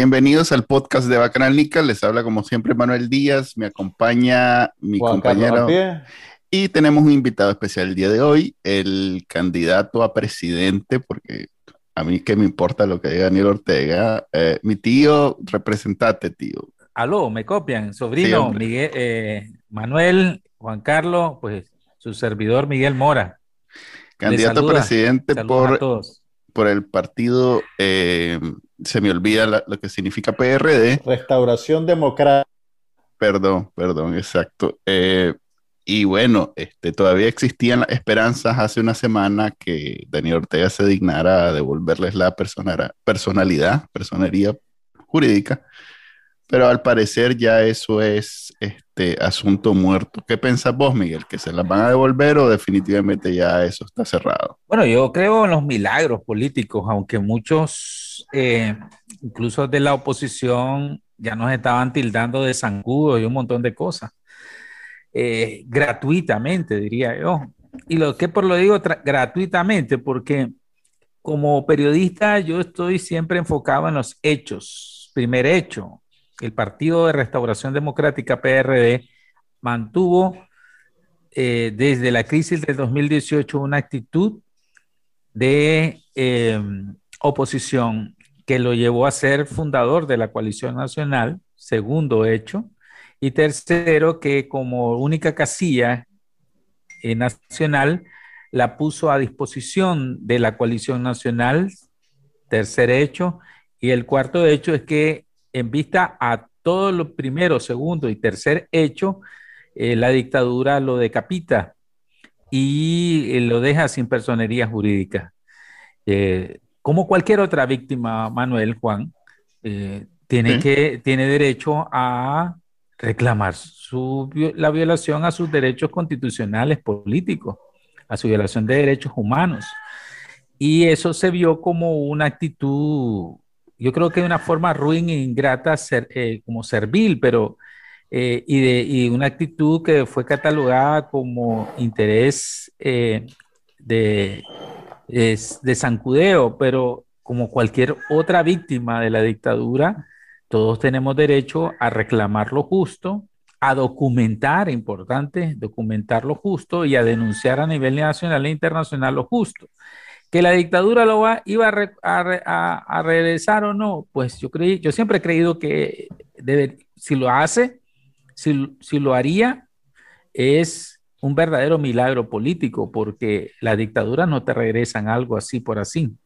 Bienvenidos al podcast de Bacanal Nica. Les habla como siempre Manuel Díaz. Me acompaña mi compañero. Y tenemos un invitado especial el día de hoy, el candidato a presidente, porque a mí que me importa lo que diga Daniel Ortega. Eh, mi tío, representate, tío. Aló, me copian. Sobrino Miguel, eh, Manuel, Juan Carlos, pues su servidor Miguel Mora. Candidato a presidente por, por el partido eh, se me olvida lo que significa PRD. Restauración Democrática. Perdón, perdón, exacto. Eh, y bueno, este, todavía existían esperanzas hace una semana que Daniel Ortega se dignara a devolverles la personalidad, personería jurídica, pero al parecer ya eso es este asunto muerto. ¿Qué piensas vos, Miguel? ¿Que se las van a devolver o definitivamente ya eso está cerrado? Bueno, yo creo en los milagros políticos, aunque muchos eh, incluso de la oposición, ya nos estaban tildando de zancudo y un montón de cosas. Eh, gratuitamente, diría yo. Y lo que por lo digo gratuitamente, porque como periodista yo estoy siempre enfocado en los hechos. Primer hecho, el Partido de Restauración Democrática PRD mantuvo eh, desde la crisis del 2018 una actitud de oposición que lo llevó a ser fundador de la coalición nacional, segundo hecho, y tercero, que como única casilla eh, nacional la puso a disposición de la coalición nacional, tercer hecho, y el cuarto hecho es que en vista a todos los primero, segundo y tercer hecho, eh, la dictadura lo decapita y eh, lo deja sin personería jurídica como cualquier otra víctima, Manuel Juan, eh, tiene, que, tiene derecho a reclamar su, la violación a sus derechos constitucionales políticos, a su violación de derechos humanos. Y eso se vio como una actitud, yo creo que de una forma ruin e ingrata, ser, eh, como servil, pero eh, y, de, y una actitud que fue catalogada como interés de es de zancudeo, pero como cualquier otra víctima de la dictadura, todos tenemos derecho a reclamar lo justo, a documentar, importante, documentar lo justo y a denunciar a nivel nacional e internacional lo justo. Que la dictadura lo va, iba a, regresar o no, pues yo creí, yo siempre he creído que si lo hace, si, si lo haría, es un verdadero milagro político, porque la dictadura no te regresan algo así por así.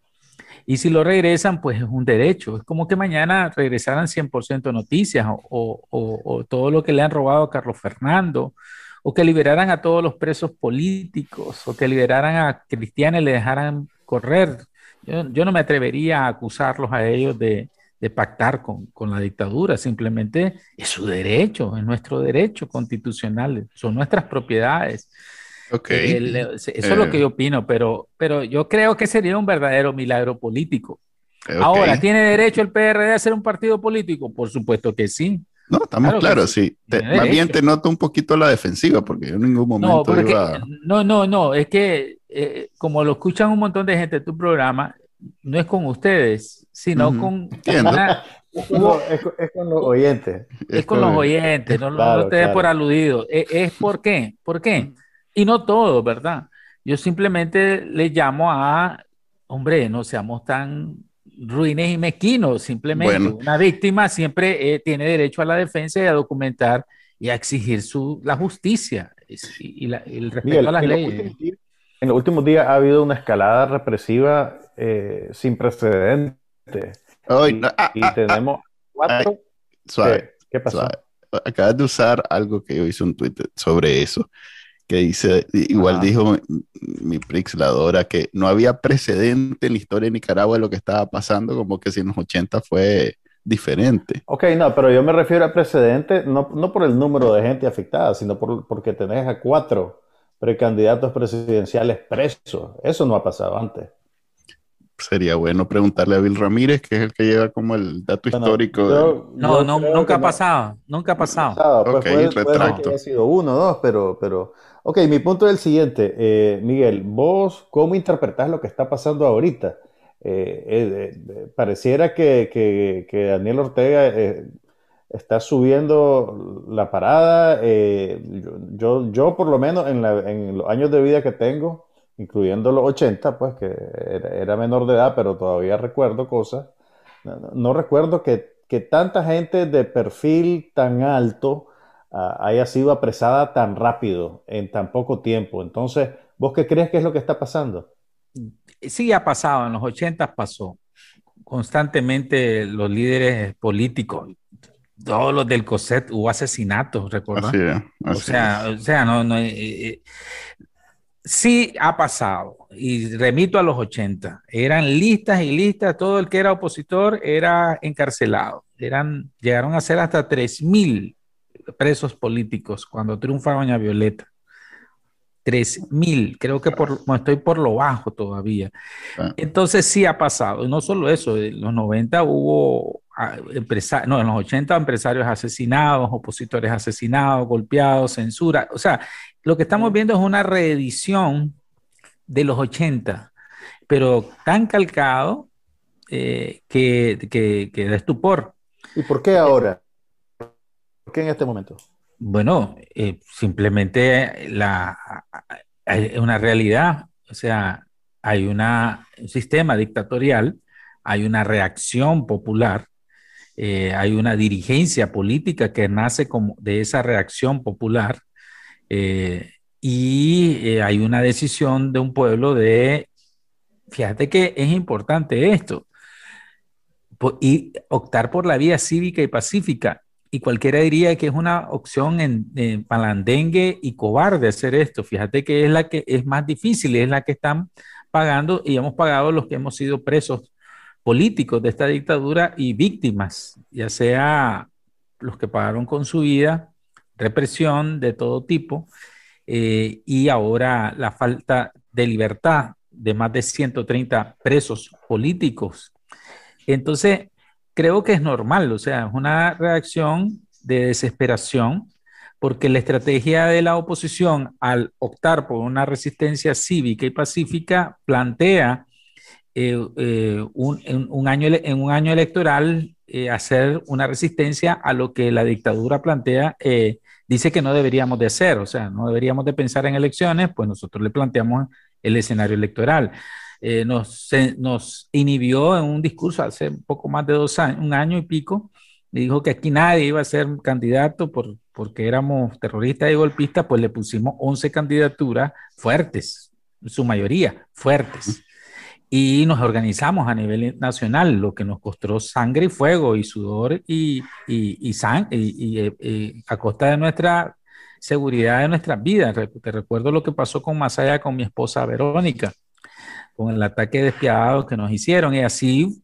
Y si lo regresan, pues es un derecho. Es como que mañana regresaran 100% noticias o, o, todo lo que le han robado a Carlos Fernando, o que liberaran a todos los presos políticos, o que liberaran a Cristiana y le dejaran correr. Yo, yo no me atrevería a acusarlos a ellos de, de pactar con, con, la dictadura, simplemente es su derecho, es nuestro derecho constitucional, son nuestras propiedades. Okay. eso es lo que yo opino, pero, pero yo creo que sería un verdadero milagro político. Ahora, ¿tiene derecho el PRD a ser un partido político? Por supuesto que sí. No, estamos claros, sí. más bien te noto un poquito la defensiva, porque yo en ningún momento no, iba... No, no, no, es que eh, como lo escuchan un montón de gente en tu programa, no es con ustedes, sino con... es, con los oyentes. Es, con los oyentes, no, lo ustedes por aludido. Es, es, por qué, por qué. Y no todo, ¿verdad? Yo simplemente le llamo a, hombre, no seamos tan ruines y mezquinos, simplemente una víctima siempre eh, tiene derecho a la defensa y a documentar y a exigir su, la justicia y, el respeto a las leyes. en los últimos días ha habido una escalada represiva eh, sin precedentes. y, ah, ah, ah, tenemos cuatro. ¿Qué, pasó? Acabas de usar algo que yo hice un tweet sobre eso, que dice, igual dijo mi, Prix, la Dora, que no había precedente en la historia de Nicaragua de lo que estaba pasando, como que si en los 80 fue diferente. Ok, no, pero yo me refiero a precedente no, no por el número de gente afectada, sino por, porque tenés a cuatro precandidatos presidenciales presos. Eso no ha pasado antes. Sería bueno preguntarle a Bill Ramírez, que es el que lleva como el dato histórico. no, no nunca ha pasado, nunca ha pasado. Pues ok, puede, que haya sido uno, dos, pero, pero... Ok, mi punto es el siguiente. Eh, Miguel, vos, ¿cómo interpretás lo que está pasando ahorita? Eh, eh, pareciera que, Daniel Ortega está subiendo la parada. Yo, yo, por lo menos, en, los años de vida que tengo, incluyendo los 80, pues que era, menor de edad, pero todavía recuerdo cosas, no, recuerdo que, tanta gente de perfil tan alto haya sido apresada tan rápido, en tan poco tiempo. Entonces, ¿vos qué crees que es lo que está pasando? sí ha pasado, en los 80 pasó. Constantemente los líderes políticos, todos los del COSET, hubo asesinatos, ¿recuerdas? o, sea, o sea, no, no eh, eh, sí ha pasado, y remito a los 80, eran listas y listas, todo el que era opositor era encarcelado, eran, llegaron a ser hasta 3.000 presos políticos cuando triunfa Doña Violeta. 3000, creo que por, estoy por lo bajo todavía. Ah. Entonces sí ha pasado, y no solo eso, en los 90 hubo ah, empresarios, no, en los 80 empresarios asesinados, opositores asesinados, golpeados, censura, o sea, lo que estamos viendo es una reedición de los 80, pero tan calcado eh, que, que, que da estupor. ¿Y por qué ahora? ¿Por qué en este momento? Bueno, eh, simplemente la, hay una realidad, o sea, hay un sistema dictatorial, hay una reacción popular, eh, hay una dirigencia política que nace como de esa reacción popular eh, y hay una decisión de un pueblo de, fíjate que es importante esto, y optar por la vía cívica y pacífica y cualquiera diría que es una opción en, palandengue y cobarde hacer esto. Fíjate que es la que es más difícil, es la que están pagando y hemos pagado los que hemos sido presos políticos de esta dictadura y víctimas, ya sea los que pagaron con su vida, represión de todo tipo, eh, y ahora la falta de libertad de más de 130 presos políticos. Entonces, creo que es normal, o sea, es una reacción de desesperación, porque la estrategia de la oposición al optar por una resistencia cívica y pacífica plantea eh, eh, un, en, un año, en un año electoral eh, hacer una resistencia a lo que la dictadura plantea, dice que no deberíamos de hacer, o sea, no deberíamos de pensar en elecciones, pues nosotros le planteamos el escenario electoral. Eh, nos, nos inhibió en un discurso hace poco más de dos años, un año y pico, y dijo que aquí nadie iba a ser candidato por, porque éramos terroristas y golpistas, pues le pusimos 11 candidaturas fuertes, su mayoría fuertes. Y nos organizamos a nivel nacional, lo que nos costó sangre y fuego y sudor y, y, y, y, y a costa de nuestra seguridad de nuestras vidas. Te recuerdo lo que pasó con Masaya, con mi esposa Verónica con el ataque despiadado que nos hicieron. Y así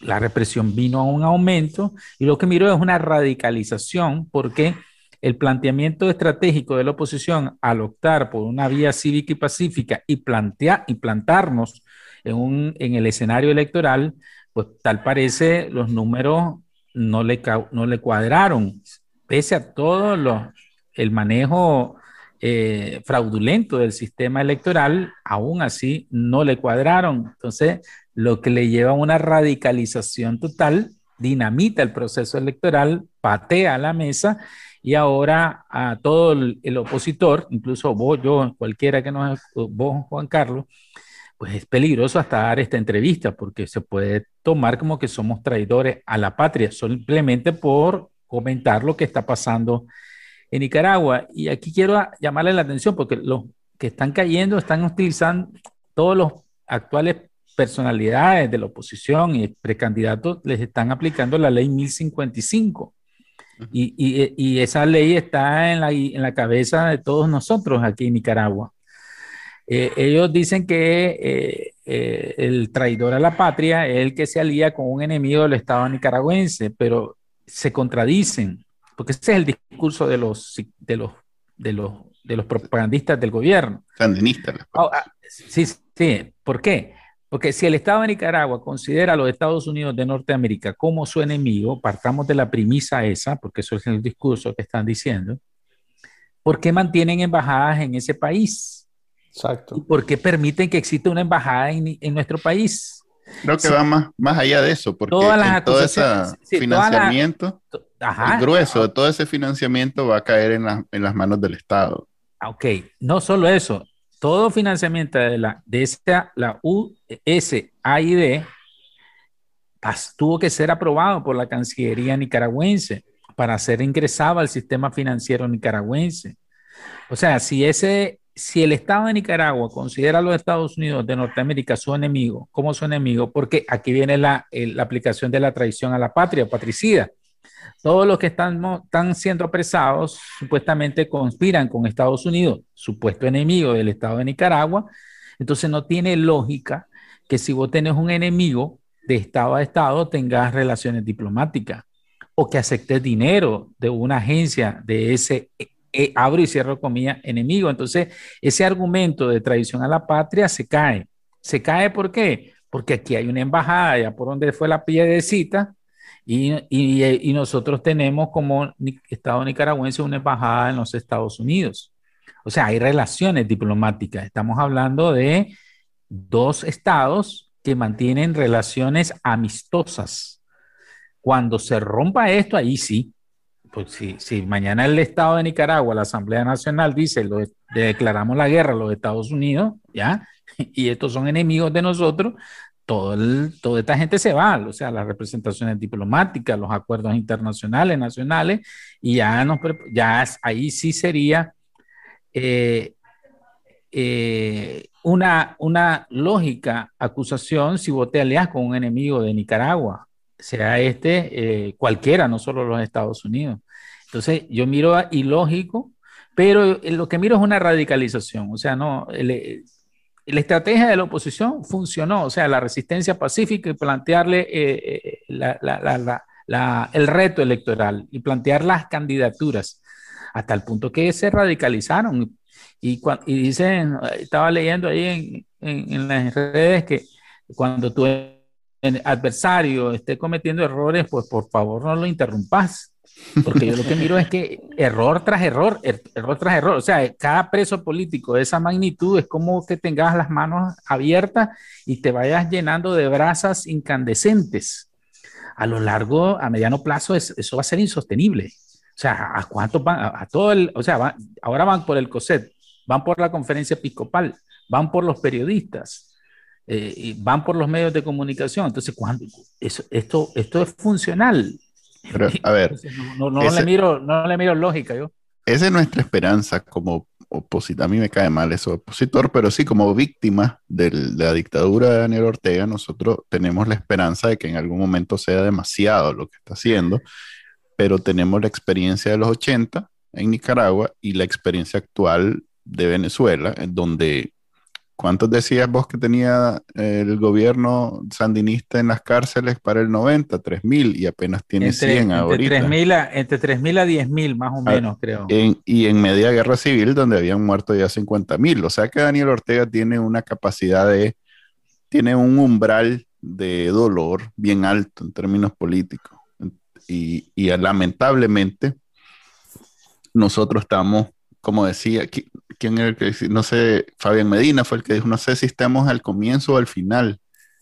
la represión vino a un aumento y lo que miró es una radicalización porque el planteamiento estratégico de la oposición al optar por una vía cívica y pacífica y, plantear, y plantarnos en, un, en el escenario electoral, pues tal parece los números no le, no le cuadraron, pese a todo lo, el manejo eh, fraudulento del sistema electoral, aún así no le cuadraron. Entonces, lo que le lleva a una radicalización total, dinamita el proceso electoral, patea la mesa y ahora a todo el, opositor, incluso vos, yo, cualquiera que nos, vos, Juan Carlos, pues es peligroso hasta dar esta entrevista porque se puede tomar como que somos traidores a la patria simplemente por comentar lo que está pasando Nicaragua. Y aquí quiero llamarle la atención porque los que están cayendo están utilizando todos los actuales personalidades de la oposición y precandidatos les están aplicando la ley 1055. Y, y, y esa ley está en la, en la, cabeza de todos nosotros aquí en Nicaragua. Eh, ellos dicen que eh, eh, el traidor a la patria es el que se alía con un enemigo del Estado nicaragüense, pero se contradicen, porque ese es el discurso de los, de los, de los, de los propagandistas del gobierno. Sandinistas. Oh, ah, sí, sí, ¿por qué? Porque si el Estado de Nicaragua considera a los Estados Unidos de Norteamérica como su enemigo, partamos de la premisa esa, porque eso es el discurso que están diciendo, ¿por qué mantienen embajadas en ese país? Exacto. ¿Y por qué permiten que exista una embajada en, en nuestro país? Creo que va más, más allá de eso, porque Todas las todo ese sí, financiamiento, Ajá. el grueso de todo ese financiamiento va a caer en, la- en las manos del Estado. Ah, Ok, no solo eso, todo financiamiento de la de esta, la USAID pas- tuvo que ser aprobado por la Cancillería nicaragüense para ser ingresado al sistema financiero nicaragüense. O sea, si ese, si el Estado de Nicaragua considera a los Estados Unidos de Norteamérica su enemigo, como su enemigo, porque aquí viene la, el- la aplicación de la traición a la patria, patricida. Todos los que están, siendo apresados supuestamente conspiran con Estados Unidos, supuesto enemigo del Estado de Nicaragua. Entonces no tiene lógica que si vos tenés un enemigo de Estado a Estado tengas relaciones diplomáticas o que aceptes dinero de una agencia de ese, eh, eh, abro y cierro comillas, enemigo. Entonces ese argumento de traición a la patria se cae. ¿Se cae por qué? Porque aquí hay una embajada, ya por donde fue la piedecita, y, y, y nosotros tenemos como Estado nicaragüense una embajada en los Estados Unidos. O sea, hay relaciones diplomáticas. Estamos hablando de dos estados que mantienen relaciones amistosas. Cuando se rompa esto, ahí sí. Pues si, si mañana el Estado de Nicaragua, la Asamblea Nacional dice, lo, declaramos la guerra a los Estados Unidos, ¿ya? Y estos son enemigos de nosotros, todo el- toda esta gente se va, o sea, las representaciones diplomáticas, los acuerdos internacionales, nacionales, y ya, nos, ya ahí sí sería eh, eh, una, una lógica acusación si vos te aliás con un enemigo de Nicaragua, sea este eh, cualquiera, no solo los Estados Unidos. Entonces, yo miro a- ilógico, pero eh, lo que miro es una radicalización, o sea, no, el- la estrategia de la oposición funcionó, o sea, la resistencia pacífica y plantearle eh, eh, la- la- la- el reto electoral y plantear las candidaturas, hasta el punto que se radicalizaron. Y, y dicen, estaba leyendo ahí en- en las redes que cuando tu adversario esté cometiendo errores, pues por favor no lo interrumpas. Porque yo lo que miro es que error tras error, er- error tras error, o sea, cada preso político de esa magnitud es como que tengas las manos abiertas y te vayas llenando de brasas incandescentes. A lo largo, a mediano plazo, es- eso va a ser insostenible. O sea, ¿a cuántos van? A, a todo el, o sea, ahora van por el COSET, van por la conferencia episcopal, van por los periodistas, eh, y van por los medios de comunicación. Entonces, ¿cuándo? Eso, esto, esto es funcional. Pero, a ver, no, no- no ese- le miro, no le miro lógica yo. esa es nuestra esperanza como opositor. A mí me cae mal eso, opositor, pero sí como víctima de la dictadura de Daniel Ortega, nosotros tenemos la esperanza de que en algún momento sea demasiado lo que está haciendo, pero tenemos la experiencia de los 80 en Nicaragua y la experiencia actual de Venezuela, en donde, ¿cuántos decías vos que tenía eh, el gobierno sandinista en las cárceles para el 90? 3.000 y apenas tiene Entre, 100 entre ahorita. 3.000 a, entre 3.000 a 10.000 más o Ah, menos, creo. En- y en media guerra civil donde habían muerto ya 50 mil. O sea que Daniel Ortega tiene una capacidad de, tiene un umbral de dolor bien alto en términos políticos. Y, y lamentablemente nosotros estamos, como decía, ¿qui- ¿quién era el que decía? No sé, Fabián Medina fue el que dijo, no sé si estamos al comienzo o al final.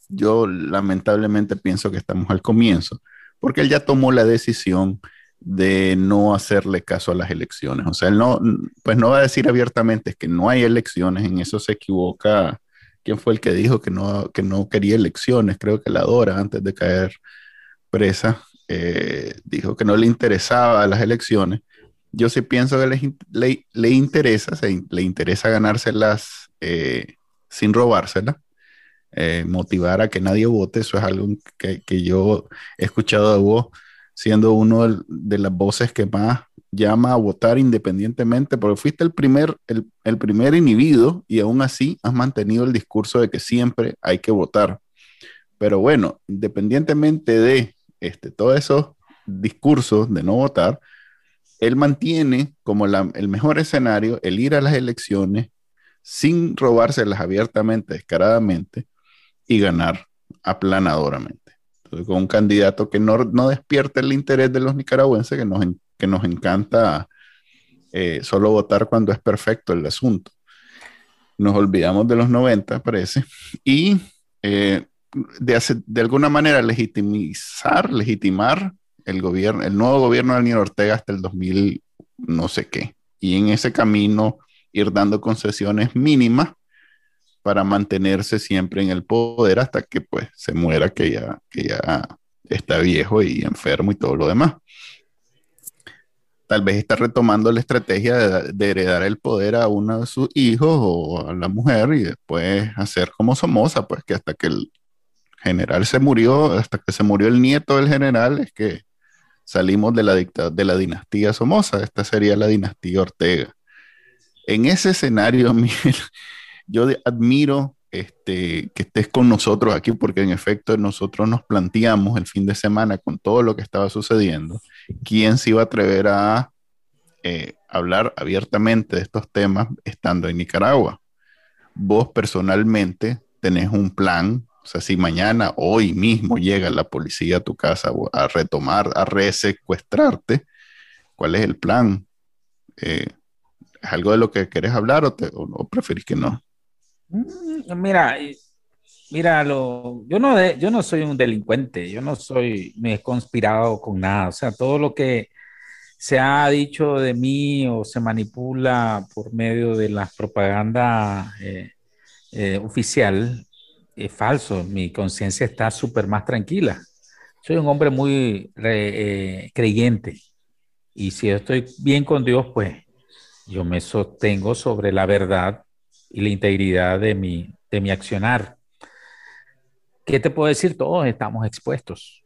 Yo lamentablemente pienso que estamos al comienzo, porque él ya tomó la decisión de no hacerle caso a las elecciones. O sea, él no, pues no va a decir abiertamente que no hay elecciones, en eso se equivoca. ¿Quién fue el que dijo que no, que no quería elecciones? Creo que la Dora, antes de caer presa, eh, dijo que no le interesaba las elecciones. Yo sí pienso que in- le, le interesa, se- le interesa ganárselas eh, sin robárselas, eh, motivar a que nadie vote. Eso es algo que, que yo he escuchado de vos siendo uno de las voces que más llama a votar independientemente, porque fuiste el primer, el, primer inhibido y aún así has mantenido el discurso de que siempre hay que votar. Pero bueno, independientemente de este, todos esos discursos de no votar, él mantiene como el mejor escenario el ir a las elecciones sin robárselas abiertamente, descaradamente y ganar aplanadoramente con un candidato que no, no despierta el interés de los nicaragüenses, que nos, que nos encanta eh, solo votar cuando es perfecto el asunto. Nos olvidamos de los 90, parece, y eh, de, de alguna manera legitimizar, legitimar el gobierno, el nuevo gobierno de Daniel Ortega hasta el 2000, no sé qué. Y en ese camino ir dando concesiones mínimas para mantenerse siempre en el poder hasta que pues se muera, que ya, que ya está viejo y enfermo y todo lo demás. Tal vez está retomando la estrategia de, heredar el poder a uno de sus hijos o a la mujer y después hacer como Somoza, pues que hasta que el general se murió, hasta que se murió el nieto del general, es que salimos de la, de la dinastía Somoza. Esta sería la dinastía Ortega. En ese escenario, Miguel, yo admiro este, que estés con nosotros aquí porque en efecto nosotros nos planteamos el fin de semana con todo lo que estaba sucediendo, quién se iba a atrever a eh, hablar abiertamente de estos temas estando en Nicaragua. Vos personalmente tenés un plan, o sea, si mañana, hoy mismo llega la policía a tu casa a retomar, a resecuestrarte, ¿cuál es el plan? Eh, ¿Es algo de lo que querés hablar o, te, o preferís que no? Mm, mira, mira, yo no, yo no soy un delincuente, yo no soy, me he conspirado con nada, o sea, todo lo que se ha dicho de mí o se manipula por medio de la propaganda eh, eh, oficial es falso, mi conciencia está súper más tranquila. Soy un hombre muy eh, creyente y si estoy bien con Dios, pues yo me sostengo sobre la verdad y la integridad de mi, de mi accionar. ¿Qué te puedo decir? Todos estamos expuestos,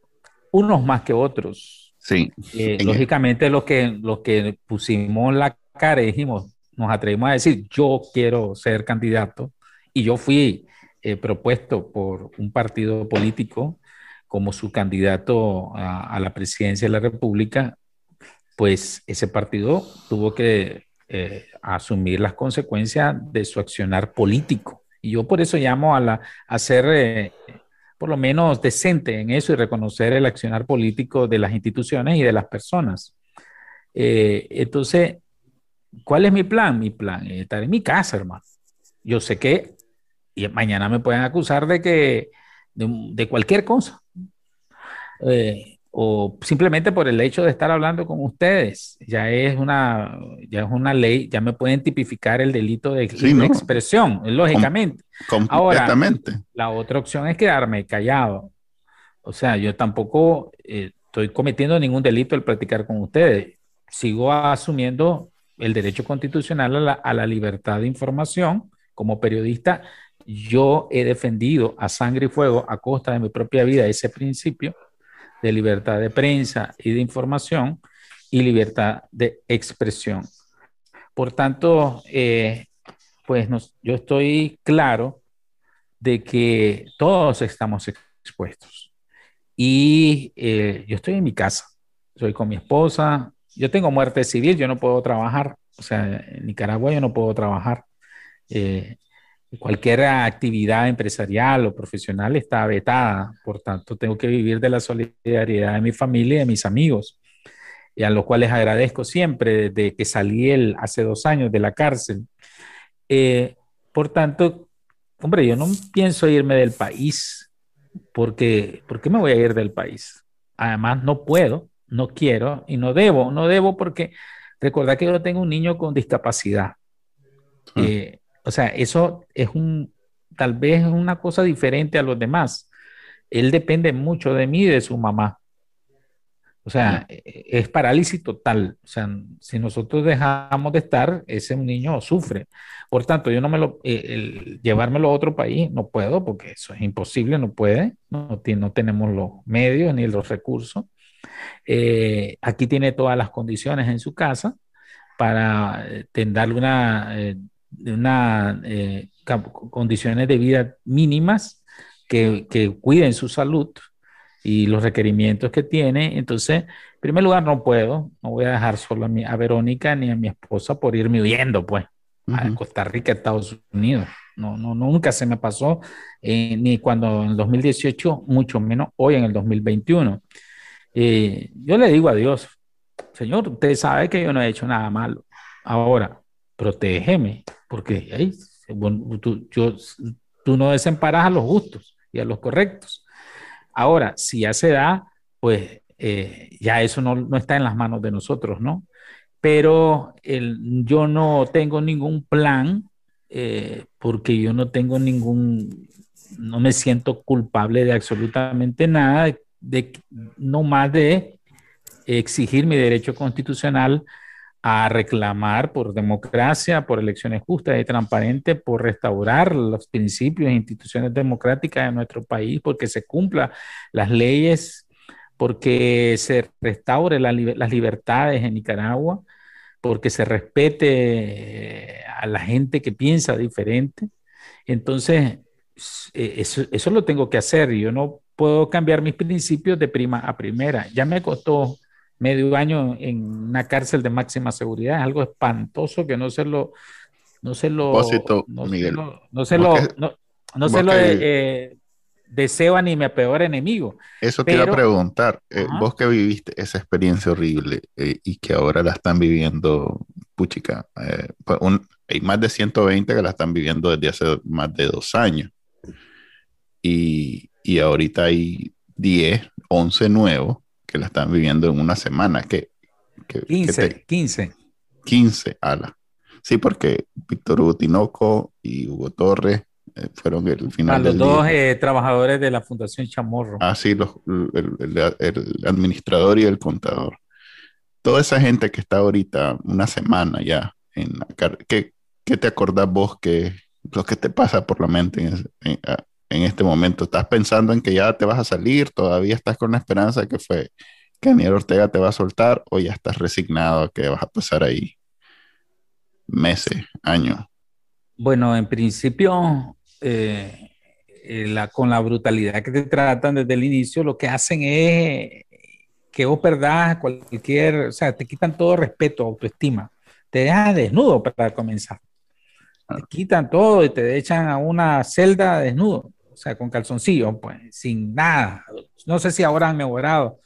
unos más que otros. Sí. Eh, lógicamente, los que, los que pusimos la cara y dijimos, nos atrevimos a decir, yo quiero ser candidato, y yo fui eh, propuesto por un partido político como su candidato a, la presidencia de la República, pues ese partido tuvo que eh, asumir las consecuencias de su accionar político. Y yo por eso llamo a, la, a ser eh, por lo menos decente en eso y reconocer el accionar político de las instituciones y de las personas. Eh, entonces, ¿cuál es mi plan? Mi plan es estar en mi casa, hermano. Yo sé que y mañana me pueden acusar de que de, de cualquier cosa. Eh, o simplemente por el hecho de estar hablando con ustedes. Ya es una, ya es una ley, ya me pueden tipificar el delito de, expresión, lógicamente. Ahora, la otra opción es quedarme callado. O sea, yo tampoco eh, estoy cometiendo ningún delito al practicar con ustedes. Sigo asumiendo el derecho constitucional a la, a la libertad de información. Como periodista, yo he defendido a sangre y fuego a costa de mi propia vida ese principio de libertad de prensa y de información y libertad de expresión. Por tanto, eh, pues yo estoy claro de que todos estamos expuestos. Y eh, yo estoy en mi casa, soy con mi esposa, yo tengo muerte civil, yo no puedo trabajar, o sea, en Nicaragua yo no puedo trabajar. Eh, Cualquier actividad empresarial o profesional está vetada, por tanto tengo que vivir de la solidaridad de mi familia y de mis amigos, y a los cuales agradezco siempre desde que salí el, hace dos años de la cárcel. Eh, por tanto, hombre, yo no pienso irme del país, porque ¿por qué me voy a ir del país? Además, no puedo, no quiero y no debo, no debo porque recordad que yo tengo un niño con discapacidad. Hmm. Eh, o sea, eso es un, tal vez es una cosa diferente a los demás. Él depende mucho de mí y de su mamá. O sea, e, e, es parálisis total. O sea, si nosotros dejamos de estar, ese niño sufre. Por tanto, yo no me lo, eh, llevármelo a otro país, no puedo, porque eso es imposible, no puede, no, no tenemos los medios ni los recursos. eh, aquí tiene todas las condiciones en su casa para eh, darle una, eh, una condiciones de vida mínimas que, que cuiden su salud y los requerimientos que tiene. Entonces, en primer lugar, no puedo, no voy a dejar solo a, mi, a Verónica ni a mi esposa por irme huyendo, pues, a Costa Rica, Estados Unidos. No, no, nunca se me pasó, eh, ni cuando en 2018, mucho menos hoy en el 2021. Eh, yo le digo a Dios, Señor, usted sabe que yo no he hecho nada malo. Ahora, protégeme, porque tú, yo, tú no desemparas a los justos y a los correctos. Ahora, si ya se da, pues eh, ya eso no, no, está en las manos de nosotros, ¿no? Pero el, yo no tengo ningún plan eh, porque yo no tengo ningún, no me siento culpable de absolutamente nada, de, no más de exigir mi derecho constitucional a reclamar por democracia, por elecciones justas y transparentes, por restaurar los principios e instituciones democráticas de nuestro país, porque se cumplan las leyes, porque se restaure las libertades en Nicaragua, porque se respete eh, a la gente que piensa diferente. Entonces, eh, eso, eso lo tengo que hacer. Yo no puedo cambiar mis principios de prima a primera. Ya me costó medio año en una cárcel de máxima seguridad. Es algo espantoso que no se lo... No se lo... no, Se lo, no se lo... No, se lo eh, deseo a ni mi peor enemigo. Eso te iba a preguntar, eh, vos que viviste esa experiencia horrible eh, y que ahora la están viviendo, puchica, eh, pues hay más de 120 que la están viviendo desde hace más de dos años. Y, y ahorita hay 10, 11 nuevos que la están viviendo en una semana. que 15, 15. 15, ala. Sí, porque Víctor Hugo Tinoco y Hugo Torres eh, fueron el final. A los dos eh, trabajadores de la Fundación Chamorro. Ah, sí, los, el, el, administrador y el contador. Toda esa gente que está ahorita una semana ya en la ¿qué, ¿qué, te acordás vos que lo que te pasa por la mente en, en, este momento? ¿Estás pensando en que ya te vas a salir? ¿Todavía estás con la esperanza de que fue que Daniel Ortega te va a soltar o ya estás resignado a que vas a pasar ahí meses, años? Bueno, en principio eh, eh, con la brutalidad que te tratan desde el inicio, lo que hacen es que vos perdás cualquier, o sea, te quitan todo respeto, autoestima, te dejan desnudo para comenzar. Te ah. quitan todo y te echan a una celda desnudo, o sea, con calzoncillo, pues, sin nada. No sé si ahora han mejorado,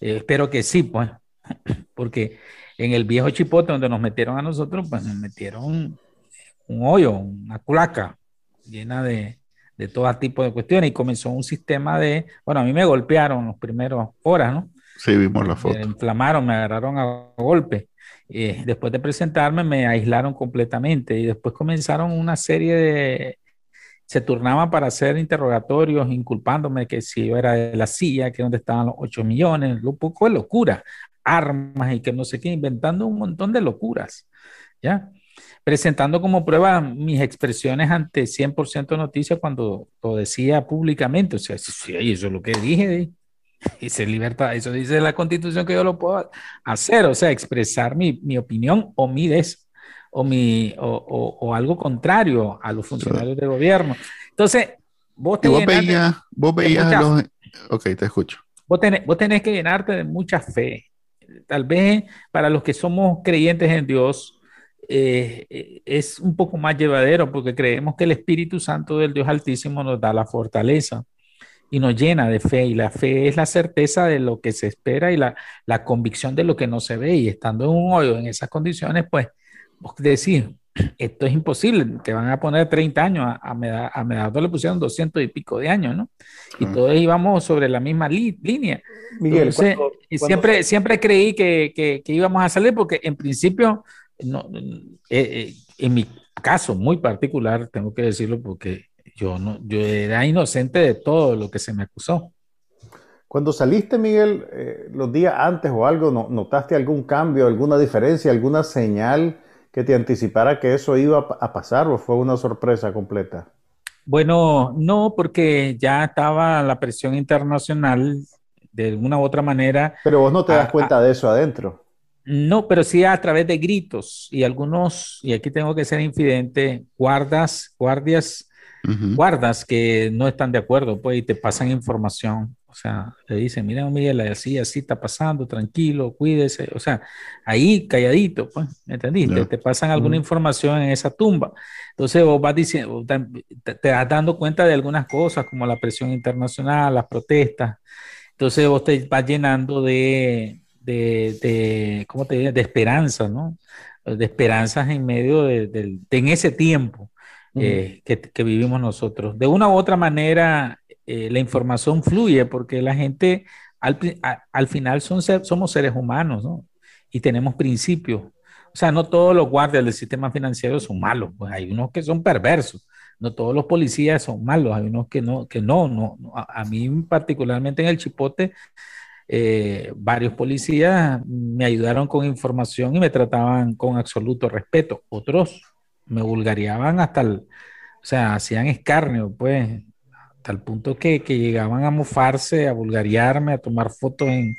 eh, espero que sí, pues, porque en el viejo chipote donde nos metieron a nosotros, pues nos metieron un hoyo, una culaca, llena de, de todo tipo de cuestiones y comenzó un sistema de, bueno, a mí me golpearon las primeras horas, ¿no? Sí, vimos la foto. Me inflamaron, me agarraron a golpe. Eh, después de presentarme me aislaron completamente y después comenzaron una serie de, se turnaban para hacer interrogatorios inculpándome que si yo era de la silla, que donde estaban los 8 millones, un poco de locura, armas y que no sé qué, inventando un montón de locuras, ¿ya? presentando como prueba mis expresiones ante 100% noticias cuando lo decía públicamente. O sea, sí, eso es lo que dije. Dice libertad, eso dice la constitución que yo lo puedo hacer, o sea, expresar mi, mi opinión o mi des, o, mi, o, o, algo contrario a los funcionarios de gobierno. Entonces, vos, te vos veías, vos veías los... Ok, te escucho. Vos tenés, vos tenés que llenarte de mucha fe. Tal vez para los que somos creyentes en Dios, eh, eh, es un poco más llevadero porque creemos que el Espíritu Santo del Dios Altísimo nos da la fortaleza y nos llena de fe. Y la fe es la certeza de lo que se espera y la, la convicción de lo que no se ve. Y estando en un hoyo en esas condiciones, pues vos decís, esto es imposible, te van a poner 30 años, a, a, a Medardo le pusieron 200 y pico de años, ¿no? Y todos íbamos sobre la misma línea. Miguel, y siempre, siempre creí que, que, que, íbamos a salir porque en principio no, eh, eh, en mi caso muy particular, tengo que decirlo porque yo, no, yo era inocente de todo lo que se me acusó. Cuando saliste, Miguel, eh, los días antes o algo, ¿notaste algún cambio, alguna diferencia, alguna señal que te anticipara que eso iba a pasar o fue una sorpresa completa? Bueno, no, porque ya estaba la presión internacional de una u otra manera. Pero vos no te das cuenta de eso adentro. No, pero sí a través de gritos y algunos, y aquí tengo que ser infidente, guardas, guardias, guardas que no están de acuerdo, pues, y te pasan información. O sea, le dicen, mira, Miguel, así, así está pasando, tranquilo, cuídese. O sea, ahí calladito, pues, ¿me entendiste? Te pasan alguna información en esa tumba. Entonces vos vas diciendo, te, te vas dando cuenta de algunas cosas como la presión internacional, las protestas. Entonces vos te vas llenando de, de, de ¿cómo te digo? De esperanza, ¿no? De esperanzas en medio de, en ese tiempo eh, que, que, vivimos nosotros. De una u otra manera, eh, la información fluye porque la gente, al, al final son somos seres humanos, ¿no? Y tenemos principios. O sea, no todos los guardias del sistema financiero son malos, pues hay unos que son perversos. No todos los policías son malos, hay unos que no, que no, no. A, mí particularmente en el Chipote, eh, varios policías me ayudaron con información y me trataban con absoluto respeto. Otros me vulgareaban hasta el, o sea, hacían escarnio, pues, el punto que, que llegaban a mofarse, a vulgarearme, a tomar fotos en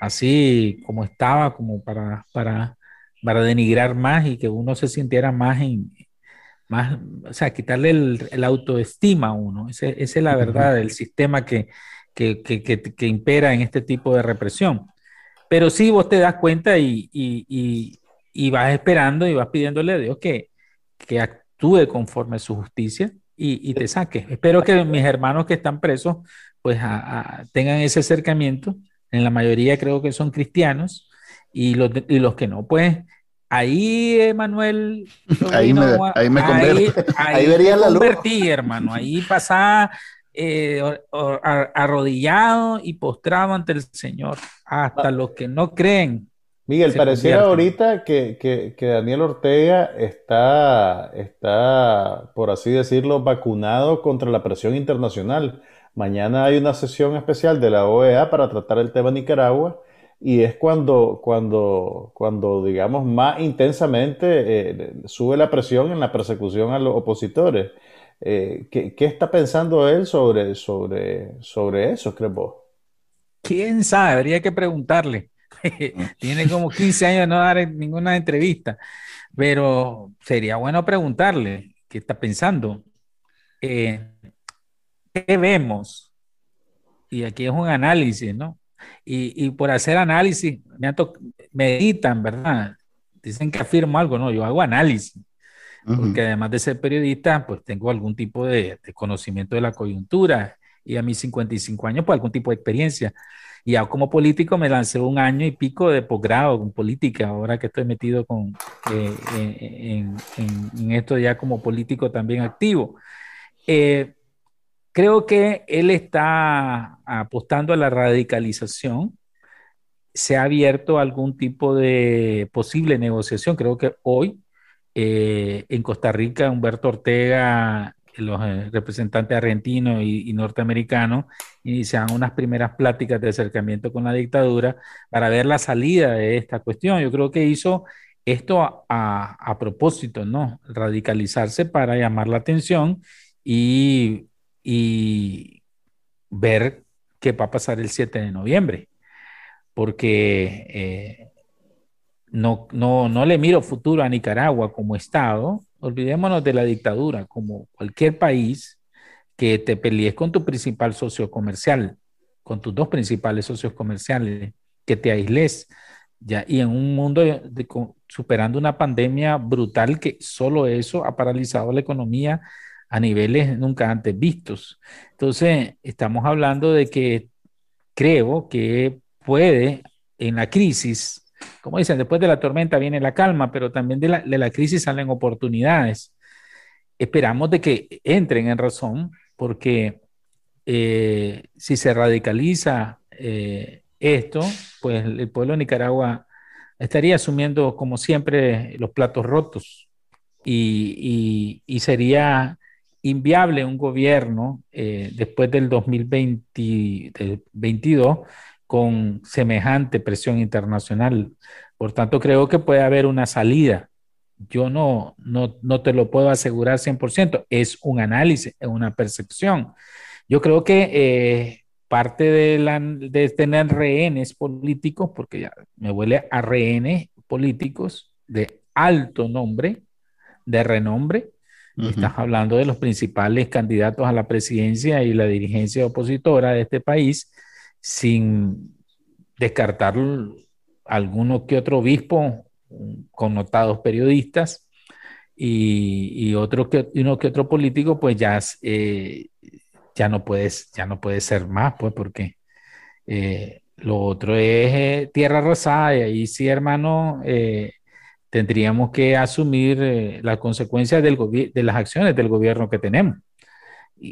así como estaba, como para, para, para denigrar más y que uno se sintiera más en, más, o sea, quitarle el, autoestima a uno. Esa es la verdad del sistema que, que, que, impera en este tipo de represión. Pero sí vos te das cuenta y, y, y, vas esperando y vas pidiéndole a Dios que, que actúe conforme a su justicia y, te saque. Espero que mis hermanos que están presos pues tengan ese acercamiento. En la mayoría creo que son cristianos y los, y los que no, pues Ahí, Manuel, ahí me, ahí me ahí, ahí, vería la luz. hermano. Ahí pasaba eh, arrodillado y postrado ante el Señor. Hasta los que no creen. Miguel, pareciera ahorita que, que, que, Daniel Ortega está, está, por así decirlo, vacunado contra la presión internacional. Mañana hay una sesión especial de la OEA para tratar el tema Nicaragua y es cuando, cuando, cuando digamos, más intensamente eh, sube la presión en la persecución a los opositores. Eh, ¿qué, está pensando él sobre, sobre, sobre eso, crees vos? ¿Quién sabe? Habría que preguntarle. Tiene como 15 años de no dar ninguna entrevista, pero sería bueno preguntarle qué está pensando. Eh, ¿Qué vemos? Y aquí es un análisis, ¿no? Y, por hacer análisis, me meditan, ¿verdad? Dicen que afirmo algo, no, yo hago análisis. Porque además de ser periodista, pues tengo algún tipo de, conocimiento de la coyuntura y a mis 55 años, pues algún tipo de experiencia. Y ya como político me lancé un año y pico de posgrado con política, ahora que estoy metido con, eh, en, en, esto ya como político también activo. Eh, Creo que él está apostando a la radicalización. Se ha abierto algún tipo de posible negociación. Creo que hoy eh, en Costa Rica, Humberto Ortega, los eh, representantes argentinos y, norteamericanos, inician unas primeras pláticas de acercamiento con la dictadura para ver la salida de esta cuestión. Yo creo que hizo esto a, propósito, ¿no? Radicalizarse para llamar la atención y y ver qué va a pasar el 7 de noviembre, porque eh, no, no, no le miro futuro a Nicaragua como Estado, olvidémonos de la dictadura, como cualquier país que te pelees con tu principal socio comercial, con tus dos principales socios comerciales, que te aísles, ya, y en un mundo superando una pandemia brutal que solo eso ha paralizado la economía a niveles nunca antes vistos. Entonces, estamos hablando de que creo que puede en la crisis, como dicen, después de la tormenta viene la calma, pero también de la, crisis salen oportunidades. Esperamos de que entren en razón, porque eh, si se radicaliza eh, esto, pues el pueblo de Nicaragua estaría asumiendo, como siempre, los platos rotos y, y sería inviable un gobierno eh, después del 2022 con semejante presión internacional. Por tanto, creo que puede haber una salida. Yo no, no, no te lo puedo asegurar 100%, es un análisis, es una percepción. Yo creo que eh, parte de, la, de tener rehenes políticos, porque ya me huele a rehenes políticos de alto nombre, de renombre. Estás hablando de los principales candidatos a la presidencia y la dirigencia opositora de este país, sin descartar alguno que otro obispo, connotados periodistas, y, otro que, uno que otro político, pues ya, eh, ya, no puedes, ya no puede ser más, pues porque eh, lo otro es eh, tierra arrasada y ahí sí, hermano, tendríamos que asumir las consecuencias del de las acciones del gobierno que tenemos,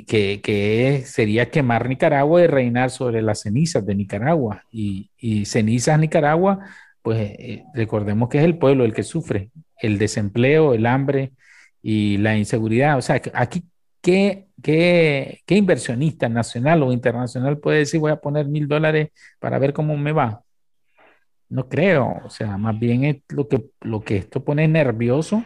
que, que, sería quemar Nicaragua y reinar sobre las cenizas de Nicaragua. Y, y cenizas Nicaragua, pues recordemos que es el pueblo el que sufre, el desempleo, el hambre y la inseguridad. O sea, aquí, ¿qué, qué, qué inversionista nacional o internacional puede decir voy a poner mil dólares para ver cómo me va? No creo. O sea, más bien es lo que, lo que esto pone nervioso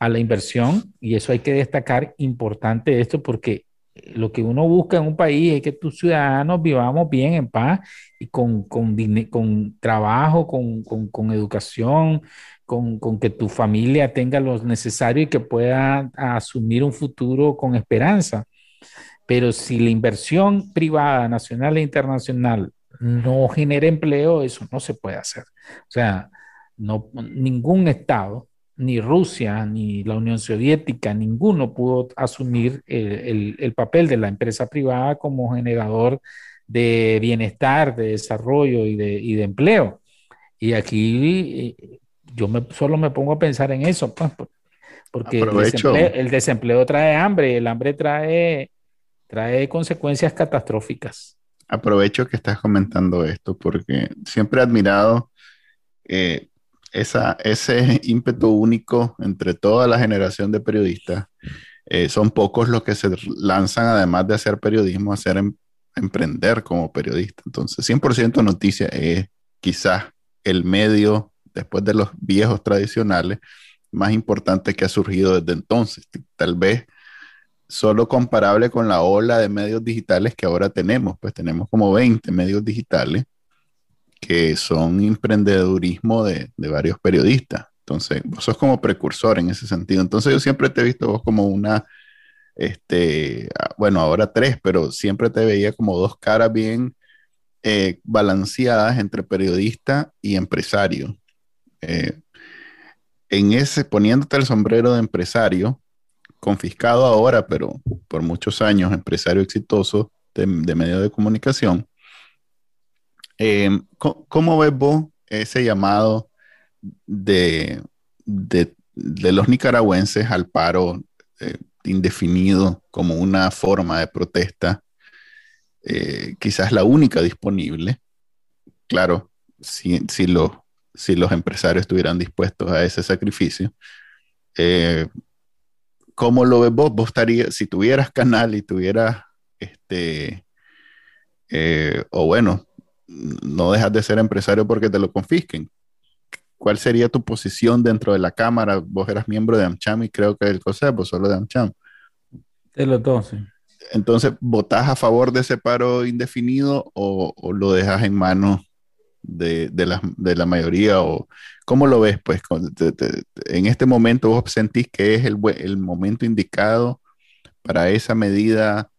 a la inversión y eso hay que destacar importante esto porque lo que uno busca en un país es que tus ciudadanos vivamos bien, en paz y con, con, con trabajo, con, con, educación, con, que tu familia tenga lo necesario y que pueda asumir un futuro con esperanza. Pero si la inversión privada, nacional e internacional, no genera empleo, eso no se puede hacer. O sea, no, ningún Estado, ni Rusia, ni la Unión Soviética, ninguno pudo asumir el, el papel de la empresa privada como generador de bienestar, de desarrollo y de, y de empleo. Y aquí eh, yo me, solo me pongo a pensar en eso, pues, porque el desempleo, trae hambre, el hambre trae, trae consecuencias catastróficas. Aprovecho que estás comentando esto porque siempre he admirado eh, esa, ese ímpetu único entre toda la generación de periodistas. Eh, son pocos los que se lanzan, además de hacer periodismo, a hacer em, emprender como periodista. Entonces, 100% noticia es quizás el medio después de los viejos tradicionales, más importante que ha surgido desde entonces. Tal vez solo comparable con la ola de medios digitales que ahora tenemos, pues tenemos como 20 medios digitales que son emprendedurismo de, de varios periodistas. Entonces, vos sos como precursor en ese sentido. Entonces, yo siempre te he visto vos como una, este, ah, bueno, ahora tres, pero siempre te veía como dos caras bien eh, balanceadas entre periodista y empresario. Eh, en ese, poniéndote el sombrero de empresario, confiscado ahora, pero por muchos años empresario exitoso de, de medio de comunicación, eh, ¿cómo, ves vos ese llamado de, de, los nicaragüenses al paro eh, indefinido como una forma de protesta, quizás la única disponible? Claro, si, si los si los empresarios estuvieran dispuestos a ese sacrificio. Eh, ¿Cómo lo ves vos? Vos estarías, si tuvieras canal y tuvieras, este, eh, o bueno, no dejas de ser empresario porque te lo confisquen. ¿Cuál sería tu posición dentro de la Cámara? Vos eras miembro de AmCham y creo que el COSEPO, solo de AmCham. De los dos, Entonces, ¿votás a favor de ese paro indefinido o, o lo dejas en manos de, de, la, de la mayoría? ¿O cómo lo ves? Pues en este momento vos sentís que es el, el momento indicado para esa medida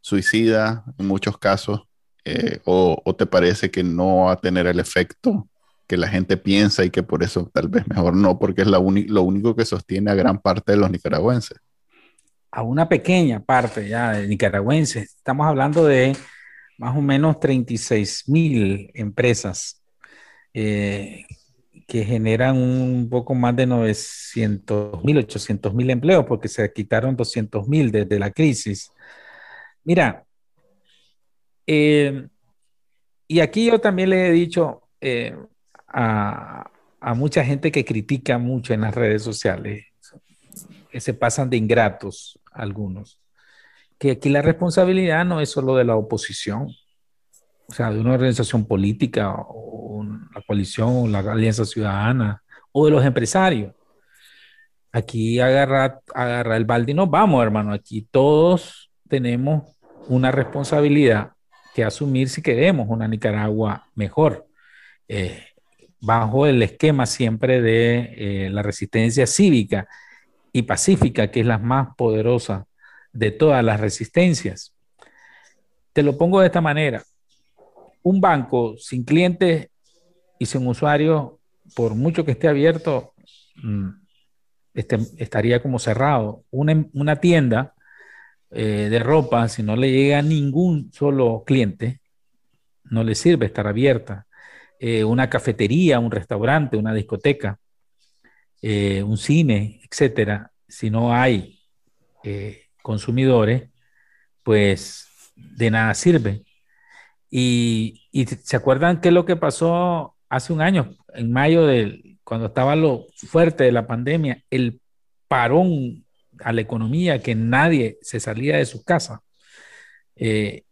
suicida en muchos casos, eh, o, te parece que no va a tener el efecto que la gente piensa y que por eso tal vez mejor no, porque es lo único que sostiene a gran parte de los nicaragüenses. A una pequeña parte ya de nicaragüenses. Estamos hablando de más o menos 36 mil empresas eh, que generan un poco más de 900 mil, 800 mil empleos, porque se quitaron 200 mil desde la crisis. Mira, eh, y aquí yo también le he dicho eh, a, a, mucha gente que critica mucho en las redes sociales, que se pasan de ingratos algunos que aquí la responsabilidad no es solo de la oposición, o sea, de una organización política o la coalición o la alianza ciudadana o de los empresarios. Aquí agarra, agarra el balde y nos vamos, hermano. Aquí todos tenemos una responsabilidad que asumir si queremos una Nicaragua mejor, eh, bajo el esquema siempre de eh, la resistencia cívica y pacífica, que es la más poderosa de todas las resistencias. Te lo pongo de esta manera. Un banco sin clientes y sin usuarios, por mucho que esté abierto, mm, este, estaría como cerrado. Una, una tienda eh, de ropa, si no le llega a ningún solo cliente, no le sirve estar abierta. Eh, una cafetería, un restaurante, una discoteca, eh, un cine, etcétera, si no hay consumidores, pues de nada sirve. Y, y, se acuerdan qué es lo que pasó hace un año, en mayo, de, cuando estaba lo fuerte de la pandemia, el parón a la economía, que nadie se salía de su casa. Eh,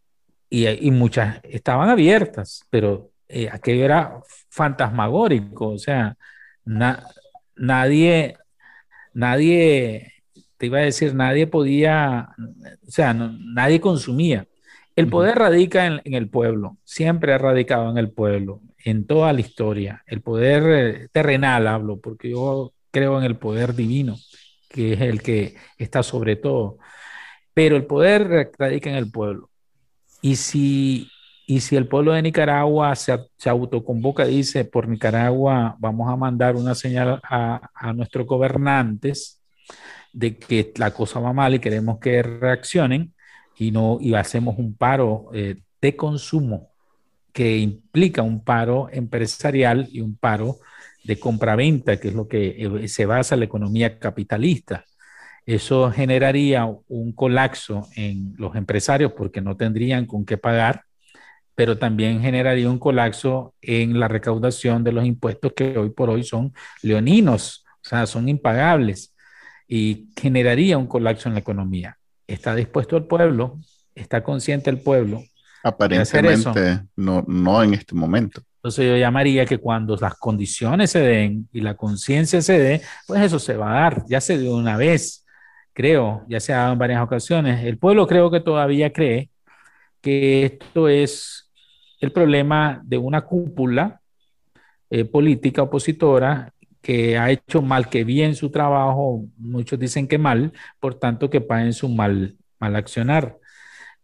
y, muchas estaban abiertas, pero eh, aquello era fantasmagórico, o sea, nadie, nadie, te iba a decir, nadie podía, o sea, nadie consumía. El poder radica en, el pueblo, siempre ha radicado en el pueblo, en toda la historia. El poder eh, terrenal hablo, porque yo creo en el poder divino que es el que está sobre todo. Pero el poder radica en el pueblo. Y si, y si el pueblo de Nicaragua se, se autoconvoca dice, por Nicaragua vamos a mandar una señal a, a nuestros gobernantes de que la cosa va mal y queremos que reaccionen y, no, y hacemos un paro eh, de consumo que implica un paro empresarial y un paro de compraventa, que es lo que eh, se basa la economía capitalista. Eso generaría un colapso en los empresarios porque no tendrían con qué pagar, pero también generaría un colapso en la recaudación de los impuestos que hoy por hoy son leoninos, o sea, son impagables y generaría un colapso en la economía. ¿Está dispuesto el pueblo? ¿Está consciente el pueblo? Aparentemente no, no en este momento. Entonces yo llamaría que cuando las condiciones se den y la conciencia se dé, pues eso se va a dar. Ya se dio una vez, creo, ya se ha dado en varias ocasiones. El pueblo creo que todavía cree que esto es el problema de una cúpula eh, política opositora que ha hecho mal que bien su trabajo, muchos dicen que mal, por tanto que paguen su mal, mal accionar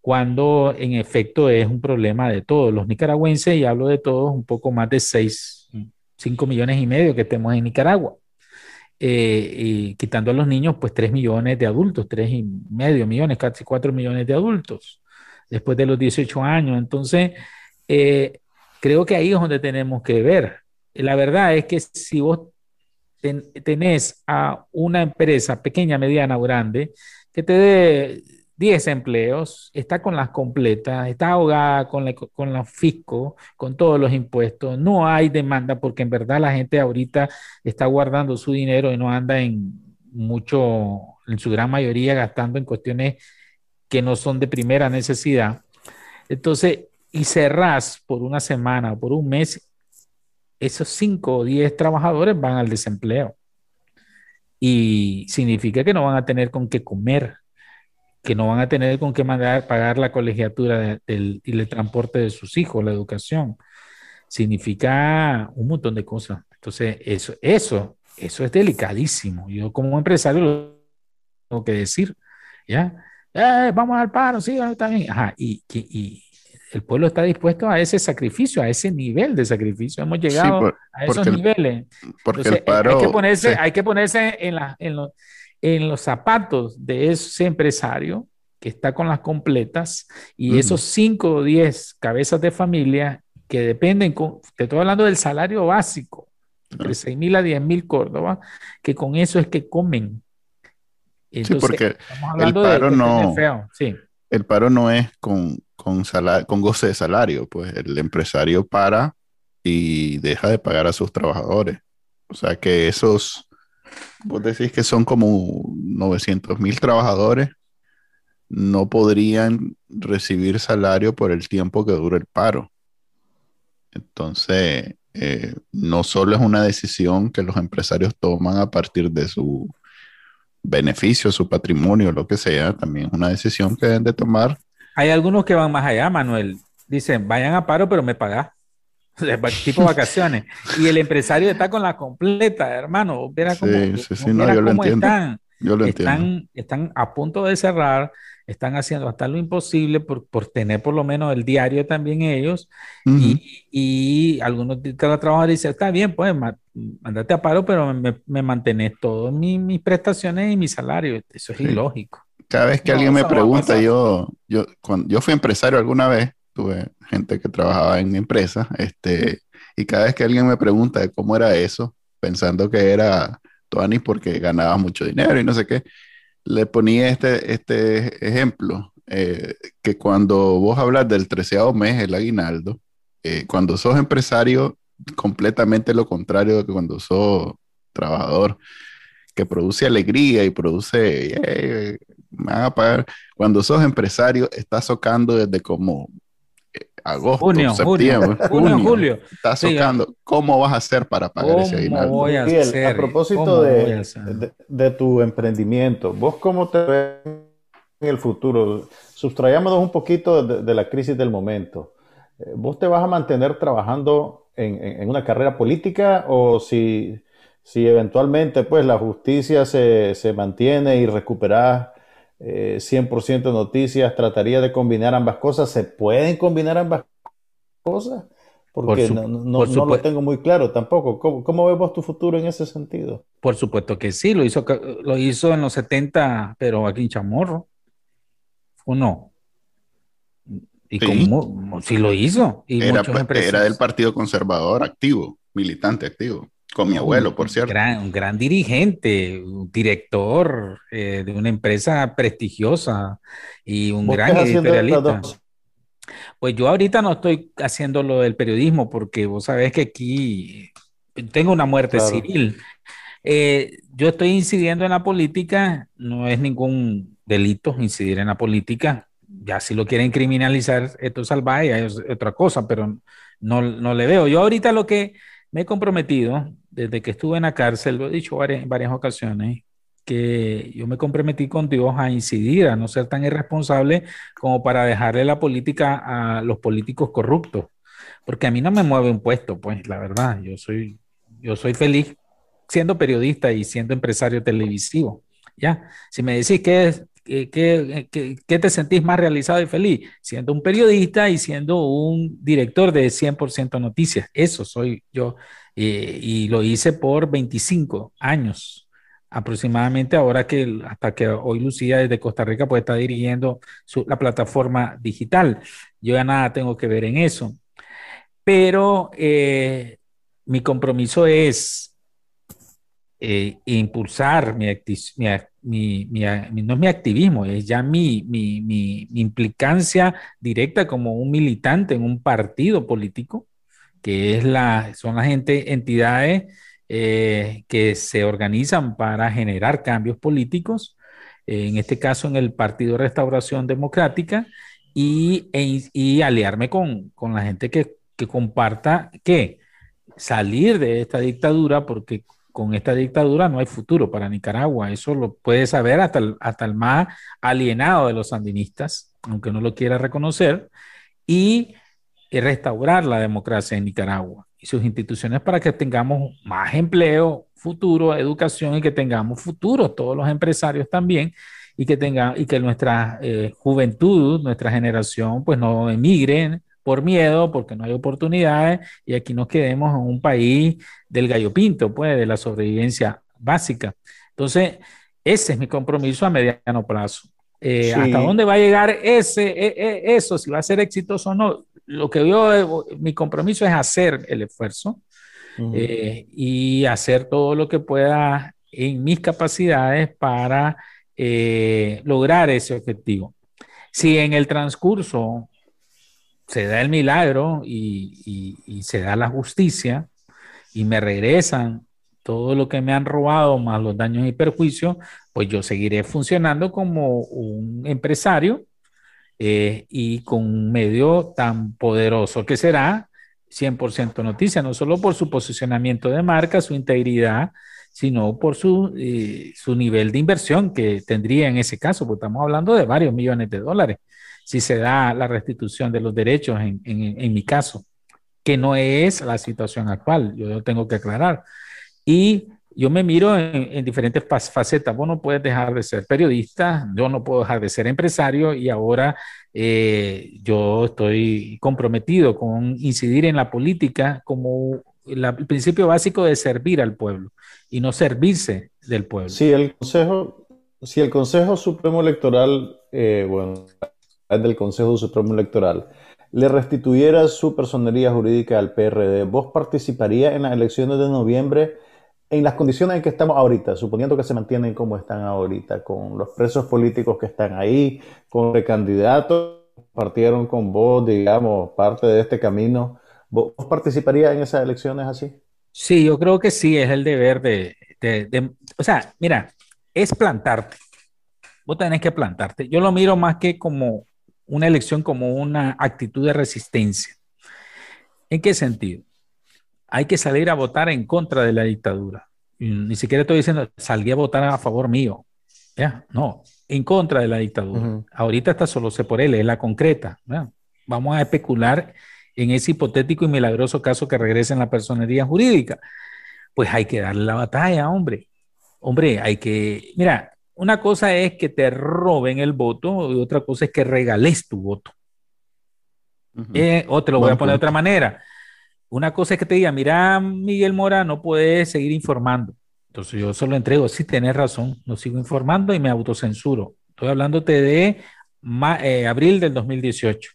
cuando en efecto es un problema de todos los nicaragüenses, y hablo de todos, un poco más de 6, 5 millones y medio que tenemos en Nicaragua. Eh, y quitando a los niños, pues 3 millones de adultos, 3 y medio millones, casi 4 millones de adultos, después de los 18 años. Entonces, eh, creo que ahí es donde tenemos que ver. La verdad es que si vos tenés a una empresa pequeña, mediana o grande, que te dé 10 empleos, está con las completas, está ahogada con, la, con los fiscos, con todos los impuestos, no hay demanda porque en verdad la gente ahorita está guardando su dinero y no anda en mucho, en su gran mayoría gastando en cuestiones que no son de primera necesidad. Entonces, y cerrás por una semana o por un mes, esos 5 o 10 trabajadores van al desempleo. Y significa que no van a tener con qué comer que no van a tener con qué mandar, pagar la colegiatura del, y el transporte de sus hijos, la educación. Significa un montón de cosas. Entonces, eso, eso, eso es delicadísimo. Yo como empresario lo tengo que decir, ¿ya? Eh, vamos al paro, sí, también. Ajá, y, y, el pueblo está dispuesto a ese sacrificio, a ese nivel de sacrificio. Hemos llegado a esos niveles. Porque el paro, hay que ponerse, hay que ponerse en, la, en, los en los zapatos de ese empresario que está con las completas y esos 5 o 10 cabezas de familia que dependen, con, te estoy hablando del salario básico, entre 6 mil a 10 mil Córdoba, que con eso es que comen. sí, porque el paro, no, el paro no es con, con, con goce de salario, pues el empresario para y deja de pagar a sus trabajadores. O sea que esos vos decís que son como 900 mil trabajadores, no podrían recibir salario por el tiempo que dura el paro. Entonces, eh, no solo es una decisión que los empresarios toman a partir de su beneficio, su patrimonio, lo que sea, también es una decisión que deben de tomar. Hay algunos que van más allá, Manuel. dicen, vayan a paro, pero me pagás. tipo vacaciones. Y el empresario está con la completa, hermano. Verá cómo, sí, sí, no, yo lo entiendo. están. Yo lo están, entiendo. están a punto de cerrar, están haciendo hasta lo imposible por, por tener por lo menos el diario también ellos. y, y, algunos trabajadores dicen, está bien, pues mandate a paro, pero me, me mantenés todas mis, mis prestaciones y mi salario. Eso es ilógico. Cada vez que alguien me pregunta, yo, yo, cuando yo fui empresario alguna vez, tuve gente que trabajaba en mi empresa, este, y cada vez que alguien me pregunta cómo era eso, pensando que era Tuani porque ganaba mucho dinero y no sé qué, le ponía este, este ejemplo, eh, que cuando vos hablas del treceavo mes, el aguinaldo, eh, cuando sos empresario, completamente lo contrario de que cuando sos trabajador, que produce alegría y produce, me van pagar. Cuando sos empresario, estás socando desde como agosto, junio, septiembre, junio, julio. Estás tocando. ¿Cómo vas a hacer para pagar ese aguinaldo? Voy a, hacer? a propósito de, de, de, tu emprendimiento, ¿vos cómo te ves en el futuro? Sustrayámonos un poquito de, de la crisis del momento. Eh, ¿Vos te vas a mantener trabajando en, en, en una carrera política o si, si eventualmente pues, la justicia se, se mantiene y recuperás eh, 100% noticias, trataría de combinar ambas cosas. ¿Se pueden combinar ambas cosas? Porque por no, no, por no lo tengo muy claro tampoco. ¿Cómo, ¿Cómo, ves vos tu futuro en ese sentido? Por supuesto que sí, lo hizo, lo hizo en los 70, pero aquí en Chamorro. ¿O no? Y sí. como, sí lo hizo. Y era, era del Partido Conservador activo, militante activo con mi abuelo, por cierto. Un gran, un gran dirigente, un director eh, de una empresa prestigiosa y un gran editorialista. Pues yo ahorita no estoy haciendo lo del periodismo porque vos sabés que aquí tengo una muerte claro. civil. Eh, yo estoy incidiendo en la política, no es ningún delito incidir en la política. Ya si lo quieren criminalizar, esto es salvaje, es otra cosa, pero no, no le veo. Yo ahorita lo que me he comprometido, desde que estuve en la cárcel, lo he dicho varias, varias ocasiones, que yo me comprometí con Dios a incidir, a no ser tan irresponsable como para dejarle la política a los políticos corruptos. Porque a mí no me mueve un puesto, pues la verdad, yo soy, yo soy feliz siendo periodista y siendo empresario televisivo. Ya, si me decís que es ¿Qué, qué, qué, te sentís más realizado y feliz? Siendo un periodista y siendo un director de 100% noticias. Eso soy yo. Eh, y lo hice por 25 años aproximadamente, ahora que hasta que hoy Lucía desde Costa Rica pues está dirigiendo su, la plataforma digital. Yo ya nada tengo que ver en eso. Pero eh, mi compromiso es eh, impulsar mi, no es mi activismo, es ya mi, implicancia directa como un militante en un partido político, que es la, son las gente, entidades eh, que se organizan para generar cambios políticos, en este caso en el Partido Restauración Democrática, y, e, y aliarme con, con la gente que, que comparta que salir de esta dictadura, porque con esta dictadura no hay futuro para Nicaragua. Eso lo puede saber hasta el, hasta el más alienado de los sandinistas, aunque no lo quiera reconocer, y restaurar la democracia en Nicaragua y sus instituciones para que tengamos más empleo, futuro, educación y que tengamos futuro, todos los empresarios también, y que, tenga, y que nuestra eh, juventud, nuestra generación, pues no emigren por miedo, porque no hay oportunidades, y aquí nos quedemos en un país del gallo pinto, pues, de la sobrevivencia básica. Entonces, ese es mi compromiso a mediano plazo. Eh, sí. ¿Hasta dónde va a llegar ese, e, e, eso? Si va a ser exitoso o no. Lo que yo, mi compromiso es hacer el esfuerzo uh -huh. eh, y hacer todo lo que pueda en mis capacidades para eh, lograr ese objetivo. Si en el transcurso se da el milagro y, y, y, se da la justicia y me regresan todo lo que me han robado más los daños y perjuicios, pues yo seguiré funcionando como un empresario eh, y con un medio tan poderoso que será 100% noticia, no solo por su posicionamiento de marca, su integridad, sino por su, eh, su nivel de inversión que tendría en ese caso, porque estamos hablando de varios millones de dólares si se da la restitución de los derechos en, en, mi caso, que no es la situación actual, yo lo tengo que aclarar. Y yo me miro en, diferentes facetas. Vos no puedes dejar de ser periodista, yo no puedo dejar de ser empresario y ahora eh, yo estoy comprometido con incidir en la política como el principio básico de servir al pueblo y no servirse del pueblo. Si el Consejo, si el Consejo Supremo Electoral, eh, bueno, del Consejo Supremo Electoral, le restituyera su personería jurídica al PRD, ¿vos participaría en las elecciones de noviembre en las condiciones en que estamos ahorita, suponiendo que se mantienen como están ahorita, con los presos políticos que están ahí, con precandidatos partieron con vos, digamos, parte de este camino? ¿Vos participarías en esas elecciones así? Sí, yo creo que sí, es el deber de, o sea, mira, es plantarte. Vos tenés que plantarte. Yo lo miro más que como una elección, como una actitud de resistencia. ¿En qué sentido? Hay que salir a votar en contra de la dictadura. Ni siquiera estoy diciendo, salí a votar a favor mío. ¿Ya? No, en contra de la dictadura. Ahorita está solo se por él, es la concreta. Vamos a especular en ese hipotético y milagroso caso que regrese en la personería jurídica, pues hay que darle la batalla, hombre. Hombre, hay que, mira, una cosa es que te roben el voto y otra cosa es que regales tu voto. Eh, o te lo voy a poner de otra manera. Una cosa es que te diga, mira, Miguel Mora, no puedes seguir informando. Entonces yo solo entrego, sí, tienes razón, no sigo informando y me autocensuro. Estoy hablándote de eh, abril del 2018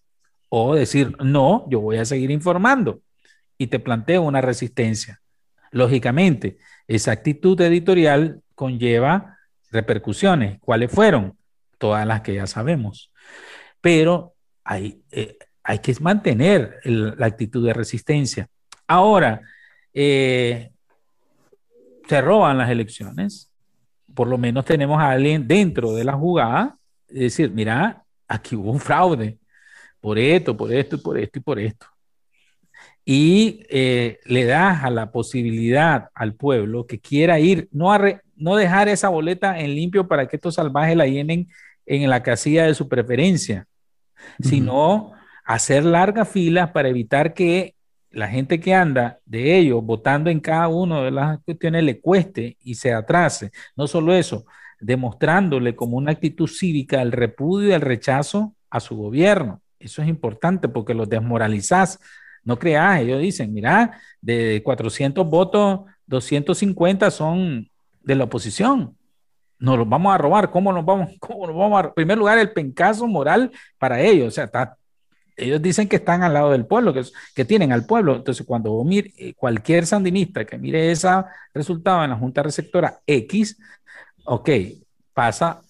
o decir, no, yo voy a seguir informando y te planteo una resistencia. Lógicamente, esa actitud editorial conlleva repercusiones. ¿Cuáles fueron? Todas las que ya sabemos. Pero hay, eh, hay que mantener la actitud de resistencia. Ahora, eh, se roban las elecciones. Por lo menos tenemos a alguien dentro de la jugada, decir, mira, aquí hubo un fraude por esto, por esto, por esto y por esto. Y eh, le das a la posibilidad al pueblo que quiera ir, no, no dejar esa boleta en limpio para que estos salvajes la llenen en la casilla de su preferencia, sino hacer largas filas para evitar que la gente que anda de ellos votando en cada una de las cuestiones le cueste y se atrase. No solo eso, demostrándole como una actitud cívica el repudio y el rechazo a su gobierno. Eso es importante porque los desmoralizás. No creas, ellos dicen, mira, de 400 votos, 250 son de la oposición. Nos los vamos a robar. ¿Cómo nos vamos? ¿Cómo nos vamos a... En primer lugar, el pencazo moral para ellos. O sea, ellos dicen que están al lado del pueblo, que, tienen al pueblo. Entonces, cuando mire, eh, cualquier sandinista que mire ese resultado en la Junta Receptora X, ok, pasa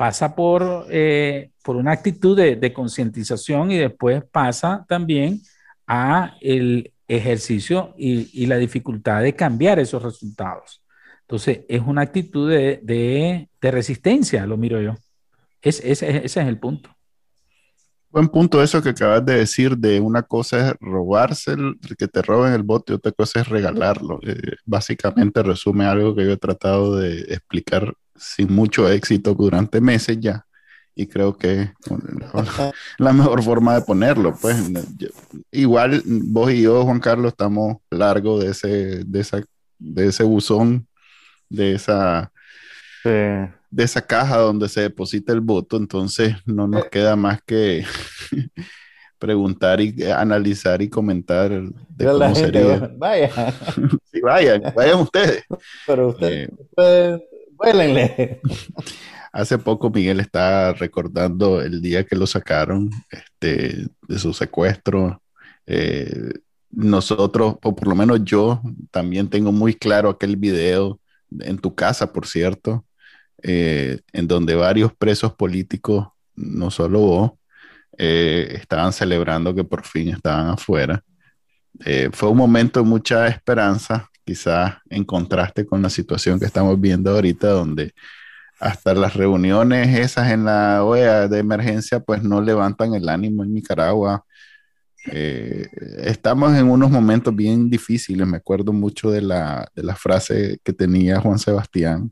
pasa por, eh, por una actitud de, concientización y después pasa también a el ejercicio y, la dificultad de cambiar esos resultados. Entonces, es una actitud de, resistencia, lo miro yo. ese es el punto. Buen punto eso que acabas de decir de una cosa es robarse, el, que te roben el voto y otra cosa es regalarlo. Eh, básicamente resume algo que yo he tratado de explicar sin mucho éxito durante meses ya. Y creo que la, la mejor forma de ponerlo, pues igual vos y yo, Juan Carlos, estamos largo de ese, de esa, de ese buzón, de esa, de esa caja donde se deposita el voto, entonces no nos eh. queda más que preguntar y analizar y comentar de cómo sería. Vaya. sí, vayan, vayan ustedes. Pero ustedes, eh, vuélenle. Hace poco Miguel está recordando el día que lo sacaron este, de su secuestro. Eh, nosotros, o por lo menos yo, también tengo muy claro aquel video en tu casa, por cierto, eh, en donde varios presos políticos, no solo vos, eh, estaban celebrando que por fin estaban afuera. Eh, fue un momento de mucha esperanza, quizás en contraste con la situación que estamos viendo ahorita, donde hasta las reuniones esas en la OEA de emergencia, pues no levantan el ánimo en Nicaragua. estamos en unos momentos bien difíciles. Me acuerdo mucho de la, de la frase que tenía Juan Sebastián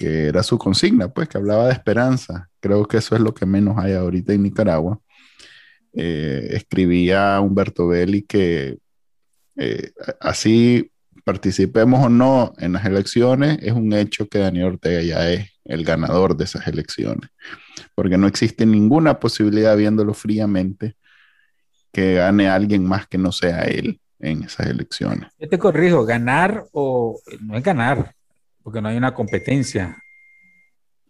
que era su consigna, pues que hablaba de esperanza. Creo que eso es lo que menos hay ahorita en Nicaragua. Eh, escribía Humberto Belli que eh, así participemos o no en las elecciones, es un hecho que Daniel Ortega ya es el ganador de esas elecciones, porque no existe ninguna posibilidad, viéndolo fríamente, que gane alguien más que no sea él en esas elecciones. Yo te corrijo, ganar o no es ganar, porque no hay una competencia.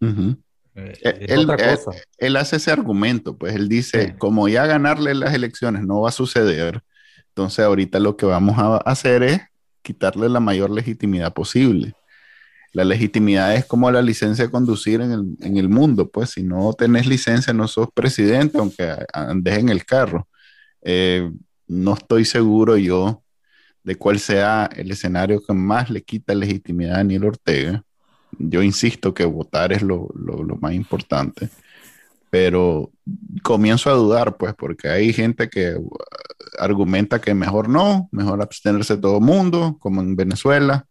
Eh, eh, él, eh, él, hace ese argumento, pues él dice, como ya ganarle las elecciones no va a suceder, entonces ahorita lo que vamos a hacer es quitarle la mayor legitimidad posible. La legitimidad es como la licencia de conducir en el, en el mundo, pues si no tenés licencia no sos presidente, aunque andes en el carro. no estoy seguro yo de cuál sea el escenario que más le quita legitimidad a Daniel Ortega. Yo insisto que votar es lo, más importante, pero comienzo a dudar, pues, porque hay gente que uh, argumenta que mejor no, mejor abstenerse todo el mundo, como en Venezuela,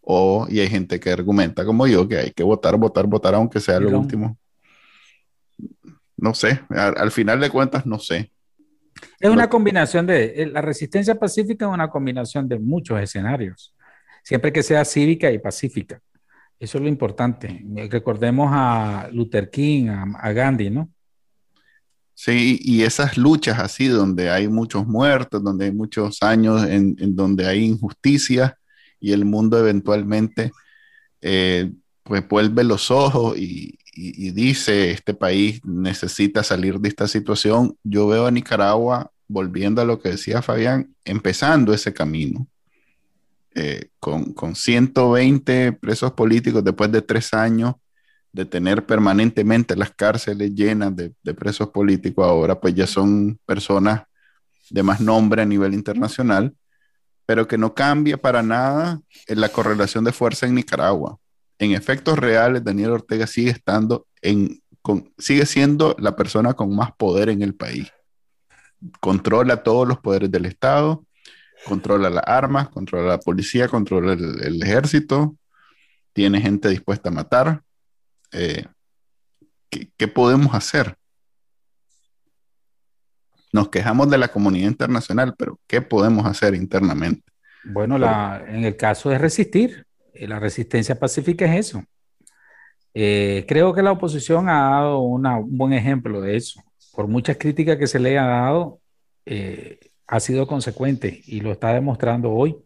o, y hay gente que argumenta como yo, que hay que votar, votar, votar, aunque sea lo último. No sé, al final de cuentas, no sé. Es una combinación de, eh, la resistencia pacífica es una combinación de muchos escenarios, siempre que sea cívica y pacífica. Eso es lo importante. Recordemos a Luther King, a, Gandhi, ¿no? Sí, y esas luchas así, donde hay muchos muertos, donde hay muchos años, en, donde hay injusticia y el mundo eventualmente eh, pues vuelve los ojos y, y, dice, este país necesita salir de esta situación, yo veo a Nicaragua, volviendo a lo que decía Fabián, empezando ese camino. Eh, con, con 120 presos políticos después de tres años de tener permanentemente las cárceles llenas de, presos políticos, ahora pues ya son personas de más nombre a nivel internacional, pero que no cambia para nada la correlación de fuerza en Nicaragua en efectos reales, Daniel Ortega sigue estando en, sigue siendo la persona con más poder en el país. Controla todos los poderes del Estado, controla las armas, controla la policía, controla el, ejército, tiene gente dispuesta a matar. Eh, ¿qué, podemos hacer? Nos quejamos de la comunidad internacional, pero ¿qué podemos hacer internamente? Bueno, en el caso de resistir, la resistencia pacífica es eso. Eh, creo que la oposición ha dado un buen ejemplo de eso. Por muchas críticas que se le ha dado, eh, ha sido consecuente y lo está demostrando hoy.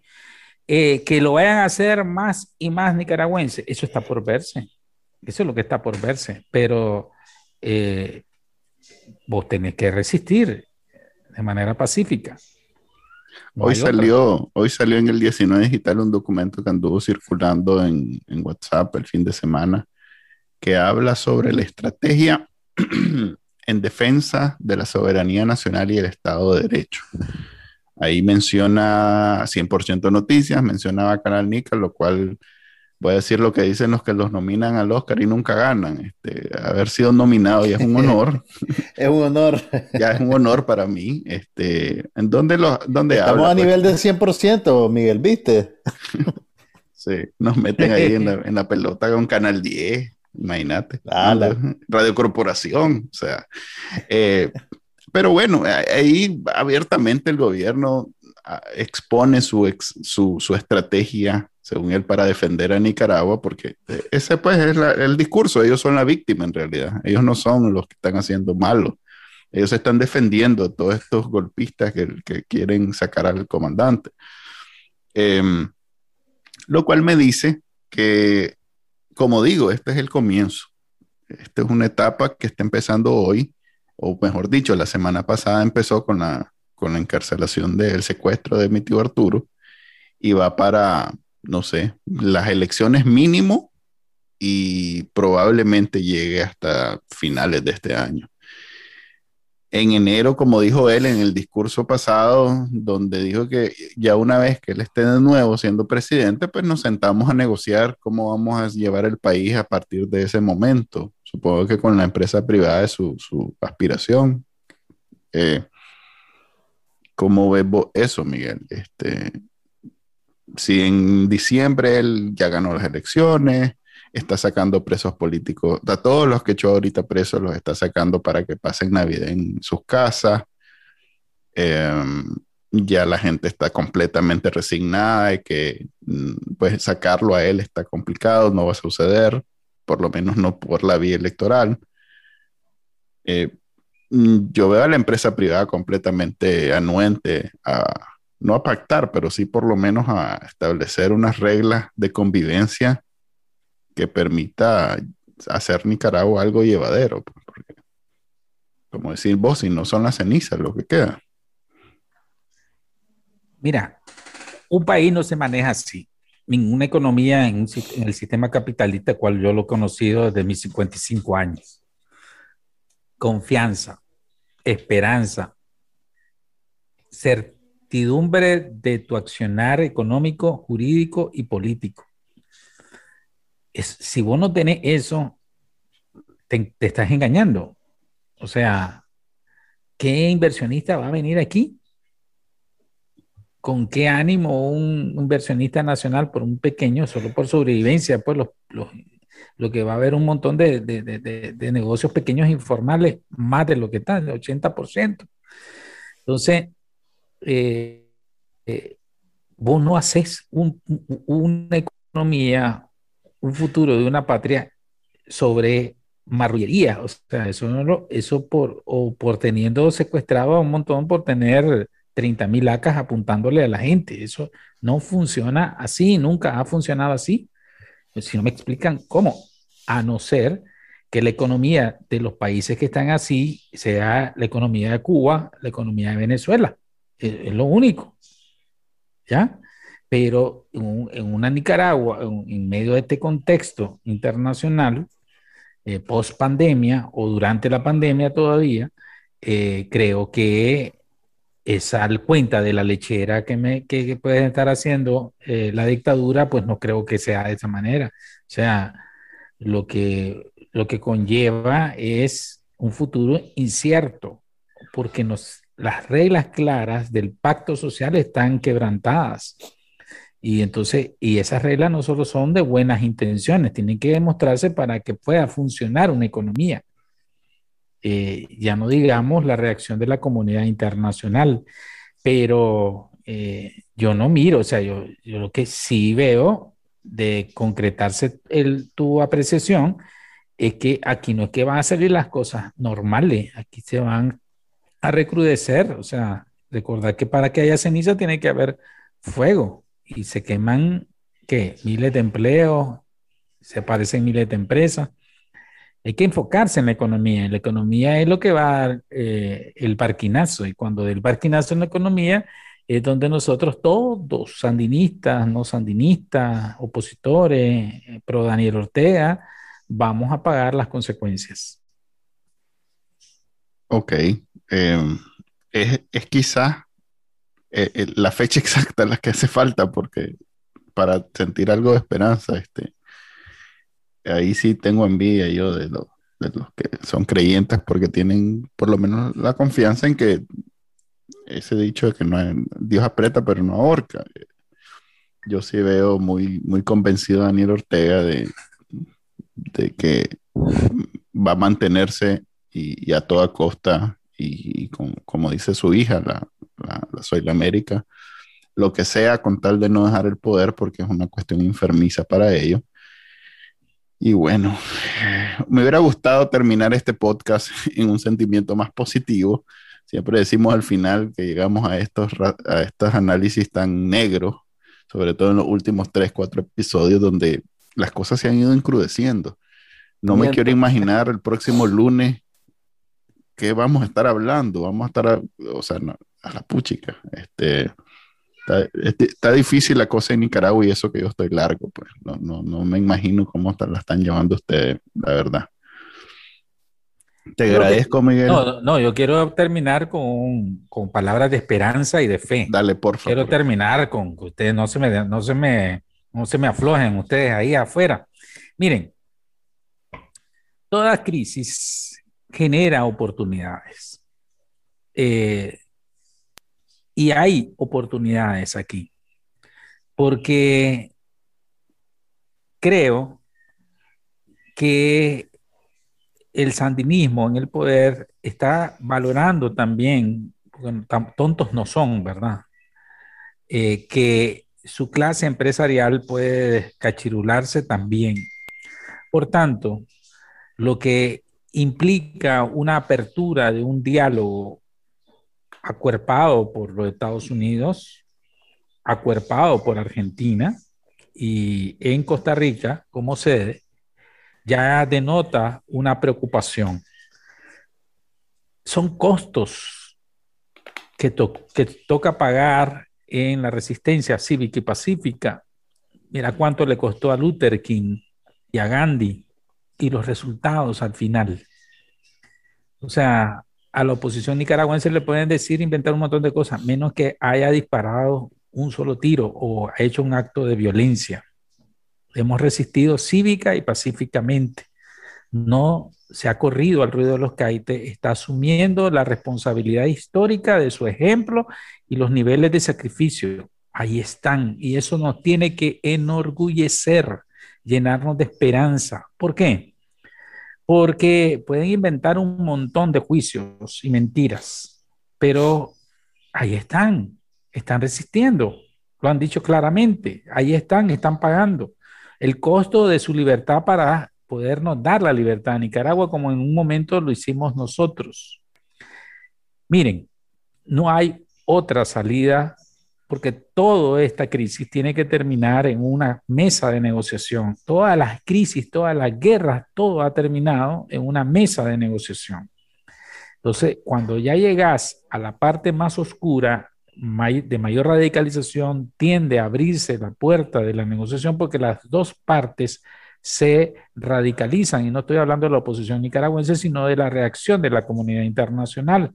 que lo vayan a hacer más y más nicaragüenses, eso está por verse. Eso es lo que está por verse. Pero vos tenés que resistir de manera pacífica hoy salió, hoy salió en el 19 digital un documento que anduvo circulando en, en WhatsApp el fin de semana que habla sobre la estrategia en defensa de la soberanía nacional y el Estado de Derecho. Ahí menciona 100% noticias, mencionaba Canal Nica, lo cual voy a decir lo que dicen los que los nominan al Oscar y nunca ganan. Este, haber sido nominado ya es un honor. es un honor. ya es un honor para mí. Este, ¿En dónde, lo, dónde Estamos a pues? nivel del 100%, Miguel, ¿viste? sí, nos meten ahí en la, pelota con Canal 10, imagínate. Radio Corporación, o sea. Eh, pero bueno, ahí abiertamente el gobierno ah, expone su, su, su estrategia según él, para defender a Nicaragua, porque eh, ese pues es el discurso, ellos son la víctima en realidad, ellos no son los que están haciendo malo, ellos están defendiendo a todos estos golpistas que, quieren sacar al comandante. Em, lo cual me dice que, como digo, este es el comienzo, esta es una etapa que está empezando hoy, o mejor dicho, la semana pasada empezó con la, con la encarcelación del secuestro de mi tío Arturo y va para no sé, las elecciones mínimo y probablemente llegue hasta finales de este año. En enero, como dijo él en el discurso pasado, donde dijo que ya una vez que él esté de nuevo siendo presidente, pues nos sentamos a negociar cómo vamos a llevar el país a partir de ese momento. Supongo que con la empresa privada es su, aspiración. Eh, ¿Cómo ves eso, Miguel? Este, si en diciembre él ya ganó las elecciones, está sacando presos políticos, a todos los que echó ahorita presos los está sacando para que pasen Navidad en sus casas. Em, ya la gente está completamente resignada y que mm, pues sacarlo a él está complicado, no va a suceder, por lo menos no por la vía electoral. Eh, mm, yo veo a la empresa privada completamente anuente a, no a pactar, pero sí por lo menos a establecer unas reglas de convivencia que permita hacer Nicaragua algo llevadero. Pues, como decir vos, si no son las cenizas lo que queda. Mira, un país no se maneja así. Ninguna economía en, el sistema capitalista, cual yo lo he conocido desde mis 55 años. Confianza, esperanza, certidumbre de tu accionar económico, jurídico y político. si vos no tenés eso, te estás engañando. O sea, ¿qué inversionista va a venir aquí con qué ánimo un inversionista nacional por un pequeño, solo por sobrevivencia, pues lo que va a haber un montón de, negocios pequeños informales, más de lo que está, el 80%. Entonces, eh, eh, vos no haces una economía, un futuro de una patria sobre marrullería, o sea, eso, eso por, o por teniendo secuestrado a un montón, por tener 30 mil acas apuntándole a la gente. Eso no funciona así, nunca ha funcionado así. Pues, si no me explican cómo, a no ser que la economía de los países que están así sea la economía de Cuba, la economía de Venezuela. Es, lo único. ¿Ya? Pero en, una Nicaragua, en, medio de este contexto internacional, eh, post pandemia o durante la pandemia todavía, eh, creo que esa cuenta de la lechera que, me, que, puede estar haciendo eh, la dictadura, pues no creo que sea de esa manera. O sea, lo que, lo que conlleva es un futuro incierto, porque nos, las reglas claras del pacto social están quebrantadas. Y entonces, y esas reglas no solo son de buenas intenciones, tienen que demostrarse para que pueda funcionar una economía. Eh, ya no digamos la reacción de la comunidad internacional, pero eh, yo no miro, o sea, yo, yo, lo que sí veo de concretarse el, tu apreciación es que aquí no es que van a salir las cosas normales, aquí se van a recrudecer, o sea, recordar que para que haya ceniza tiene que haber fuego y se queman, ¿qué? Miles de empleos, se aparecen miles de empresas hay que enfocarse en la economía. La economía es lo que va a eh, el parquinazo. Y cuando del parquinazo en la economía es donde nosotros todos, sandinistas, no sandinistas, opositores, eh, pro Daniel Ortega, vamos a pagar las consecuencias. Ok. Em, es, es quizás eh, la fecha exacta la que hace falta porque para sentir algo de esperanza, este, ahí sí tengo envidia yo de, los que son creyentes porque tienen por lo menos la confianza en que ese dicho de que no Dios aprieta pero no ahorca. Yo sí veo muy, muy convencido a Daniel Ortega de, de que va a mantenerse y, a toda costa y, como dice su hija, la, la, Soy la América, lo que sea con tal de no dejar el poder porque es una cuestión enfermiza para ellos y bueno, me hubiera gustado terminar este podcast en un sentimiento más positivo. Siempre decimos al final que llegamos a estos, a estos análisis tan negros, sobre todo en los últimos tres, cuatro episodios donde las cosas se han ido encrudeciendo. No me quiero imaginar el próximo lunes qué vamos a estar hablando. Vamos a estar, o sea, a la puchica. Este, Está, difícil la cosa en Nicaragua y eso que yo estoy largo, pues no, no, no me imagino cómo la están llevando ustedes, la verdad. Te agradezco, Miguel. No, no, yo quiero terminar con, con, palabras de esperanza y de fe. Dale, por favor. Quiero terminar con que ustedes no se me, no se me, no se me aflojen, ustedes ahí afuera. Miren, toda crisis genera oportunidades. Eh, y hay oportunidades aquí, porque creo que el sandinismo en el poder está valorando también, tan tontos no son, ¿verdad? Eh, que su clase empresarial puede cachirularse también. Por tanto, lo que implica una apertura de un diálogo acuerpado por los Estados Unidos, acuerpado por Argentina y en Costa Rica como sede, ya denota una preocupación. Son costos que, que toca pagar en la resistencia cívica y pacífica. Mira cuánto le costó a Luther King y a Gandhi y los resultados al final. O sea, a la oposición nicaragüense le pueden decir, inventar un montón de cosas, menos que haya disparado un solo tiro o ha hecho un acto de violencia. Hemos resistido cívica y pacíficamente. No se ha corrido al ruido de los caites, está asumiendo la responsabilidad histórica de su ejemplo y los niveles de sacrificio. Ahí están. Y eso nos tiene que enorgullecer, llenarnos de esperanza. ¿Por qué? Porque pueden inventar un montón de juicios y mentiras, pero ahí están, están resistiendo. Lo han dicho claramente. Ahí están, están pagando el costo de su libertad para podernos dar la libertad a Nicaragua como en un momento lo hicimos nosotros. Miren, no hay otra salida porque toda esta crisis tiene que terminar en una mesa de negociación. Todas las crisis, todas las guerras, todo ha terminado en una mesa de negociación. Entonces, cuando ya llegas a la parte más oscura, de mayor radicalización, tiende a abrirse la puerta de la negociación porque las dos partes se radicalizan. Y no estoy hablando de la oposición nicaragüense, sino de la reacción de la comunidad internacional.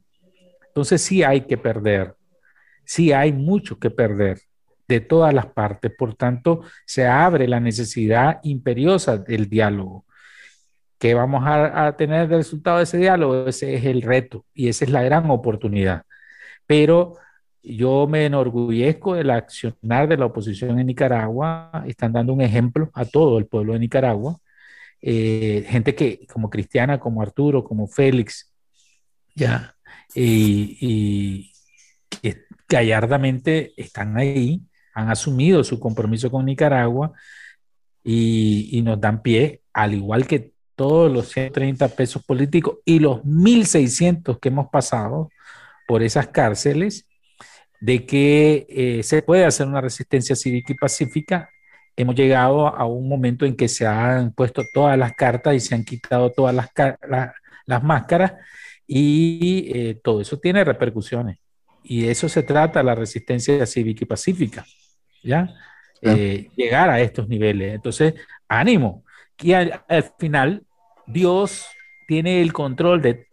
Entonces sí hay que perder, sí hay mucho que perder de todas las partes. Por tanto, se abre la necesidad imperiosa del diálogo. ¿Qué vamos a, a tener de resultado de ese diálogo? Ese es el reto y esa es la gran oportunidad. Pero yo me enorgullezco del accionar de la oposición en Nicaragua. Están dando un ejemplo a todo el pueblo de Nicaragua. Eh, gente que, como Cristiana, como Arturo, como Félix, ya, y, gallardamente están ahí, han asumido su compromiso con Nicaragua y, y nos dan pie, al igual que todos los 130 pesos políticos y los 1.600 que hemos pasado por esas cárceles, de que eh, se puede hacer una resistencia cívica y pacífica. Hemos llegado a un momento en que se han puesto todas las cartas y se han quitado todas las, las máscaras y eh, todo eso tiene repercusiones. Y de eso se trata la resistencia cívica y pacífica, ¿ya? Eh, llegar a estos niveles. Entonces, ánimo. Y al, al final, Dios tiene el control de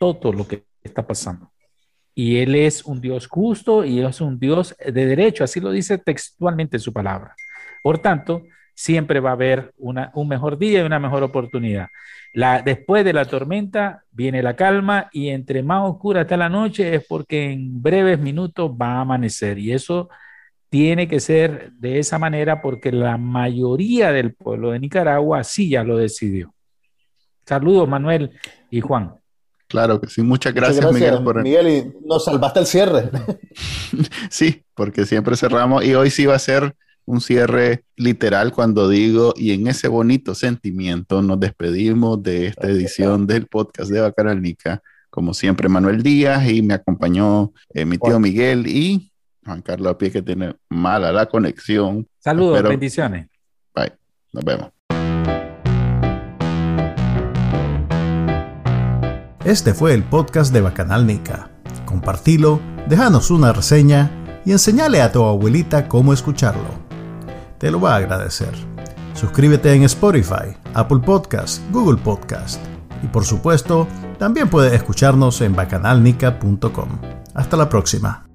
todo lo que está pasando y Él es un Dios justo y es un Dios de derecho, así lo dice textualmente su palabra. Por tanto, siempre va a haber una, un mejor día y una mejor oportunidad. La, después de la tormenta viene la calma y entre más oscura está la noche es porque en breves minutos va a amanecer y eso tiene que ser de esa manera porque la mayoría del pueblo de Nicaragua sí ya lo decidió. Saludos Manuel y Juan. Claro que sí, muchas gracias, Miguel. Por... Miguel, y nos salvaste el cierre. sí, porque siempre cerramos y hoy sí va a ser un cierre literal cuando digo y en ese bonito sentimiento nos despedimos de esta edición del podcast de Bacanalnica. Como siempre, Manuel Díaz y me acompañó eh, mi tío Miguel y Juan Carlos Pie que tiene mala la conexión. Saludos, bendiciones. Bye, nos vemos. Este fue el podcast de Bacanal Nica. Compartilo, déjanos una reseña y enseñale a tu abuelita cómo escucharlo. Te lo va a agradecer. Suscríbete en Spotify, Apple Podcast, Google Podcast. Y por supuesto, también puedes escucharnos en bacanalnica.com. Hasta la próxima.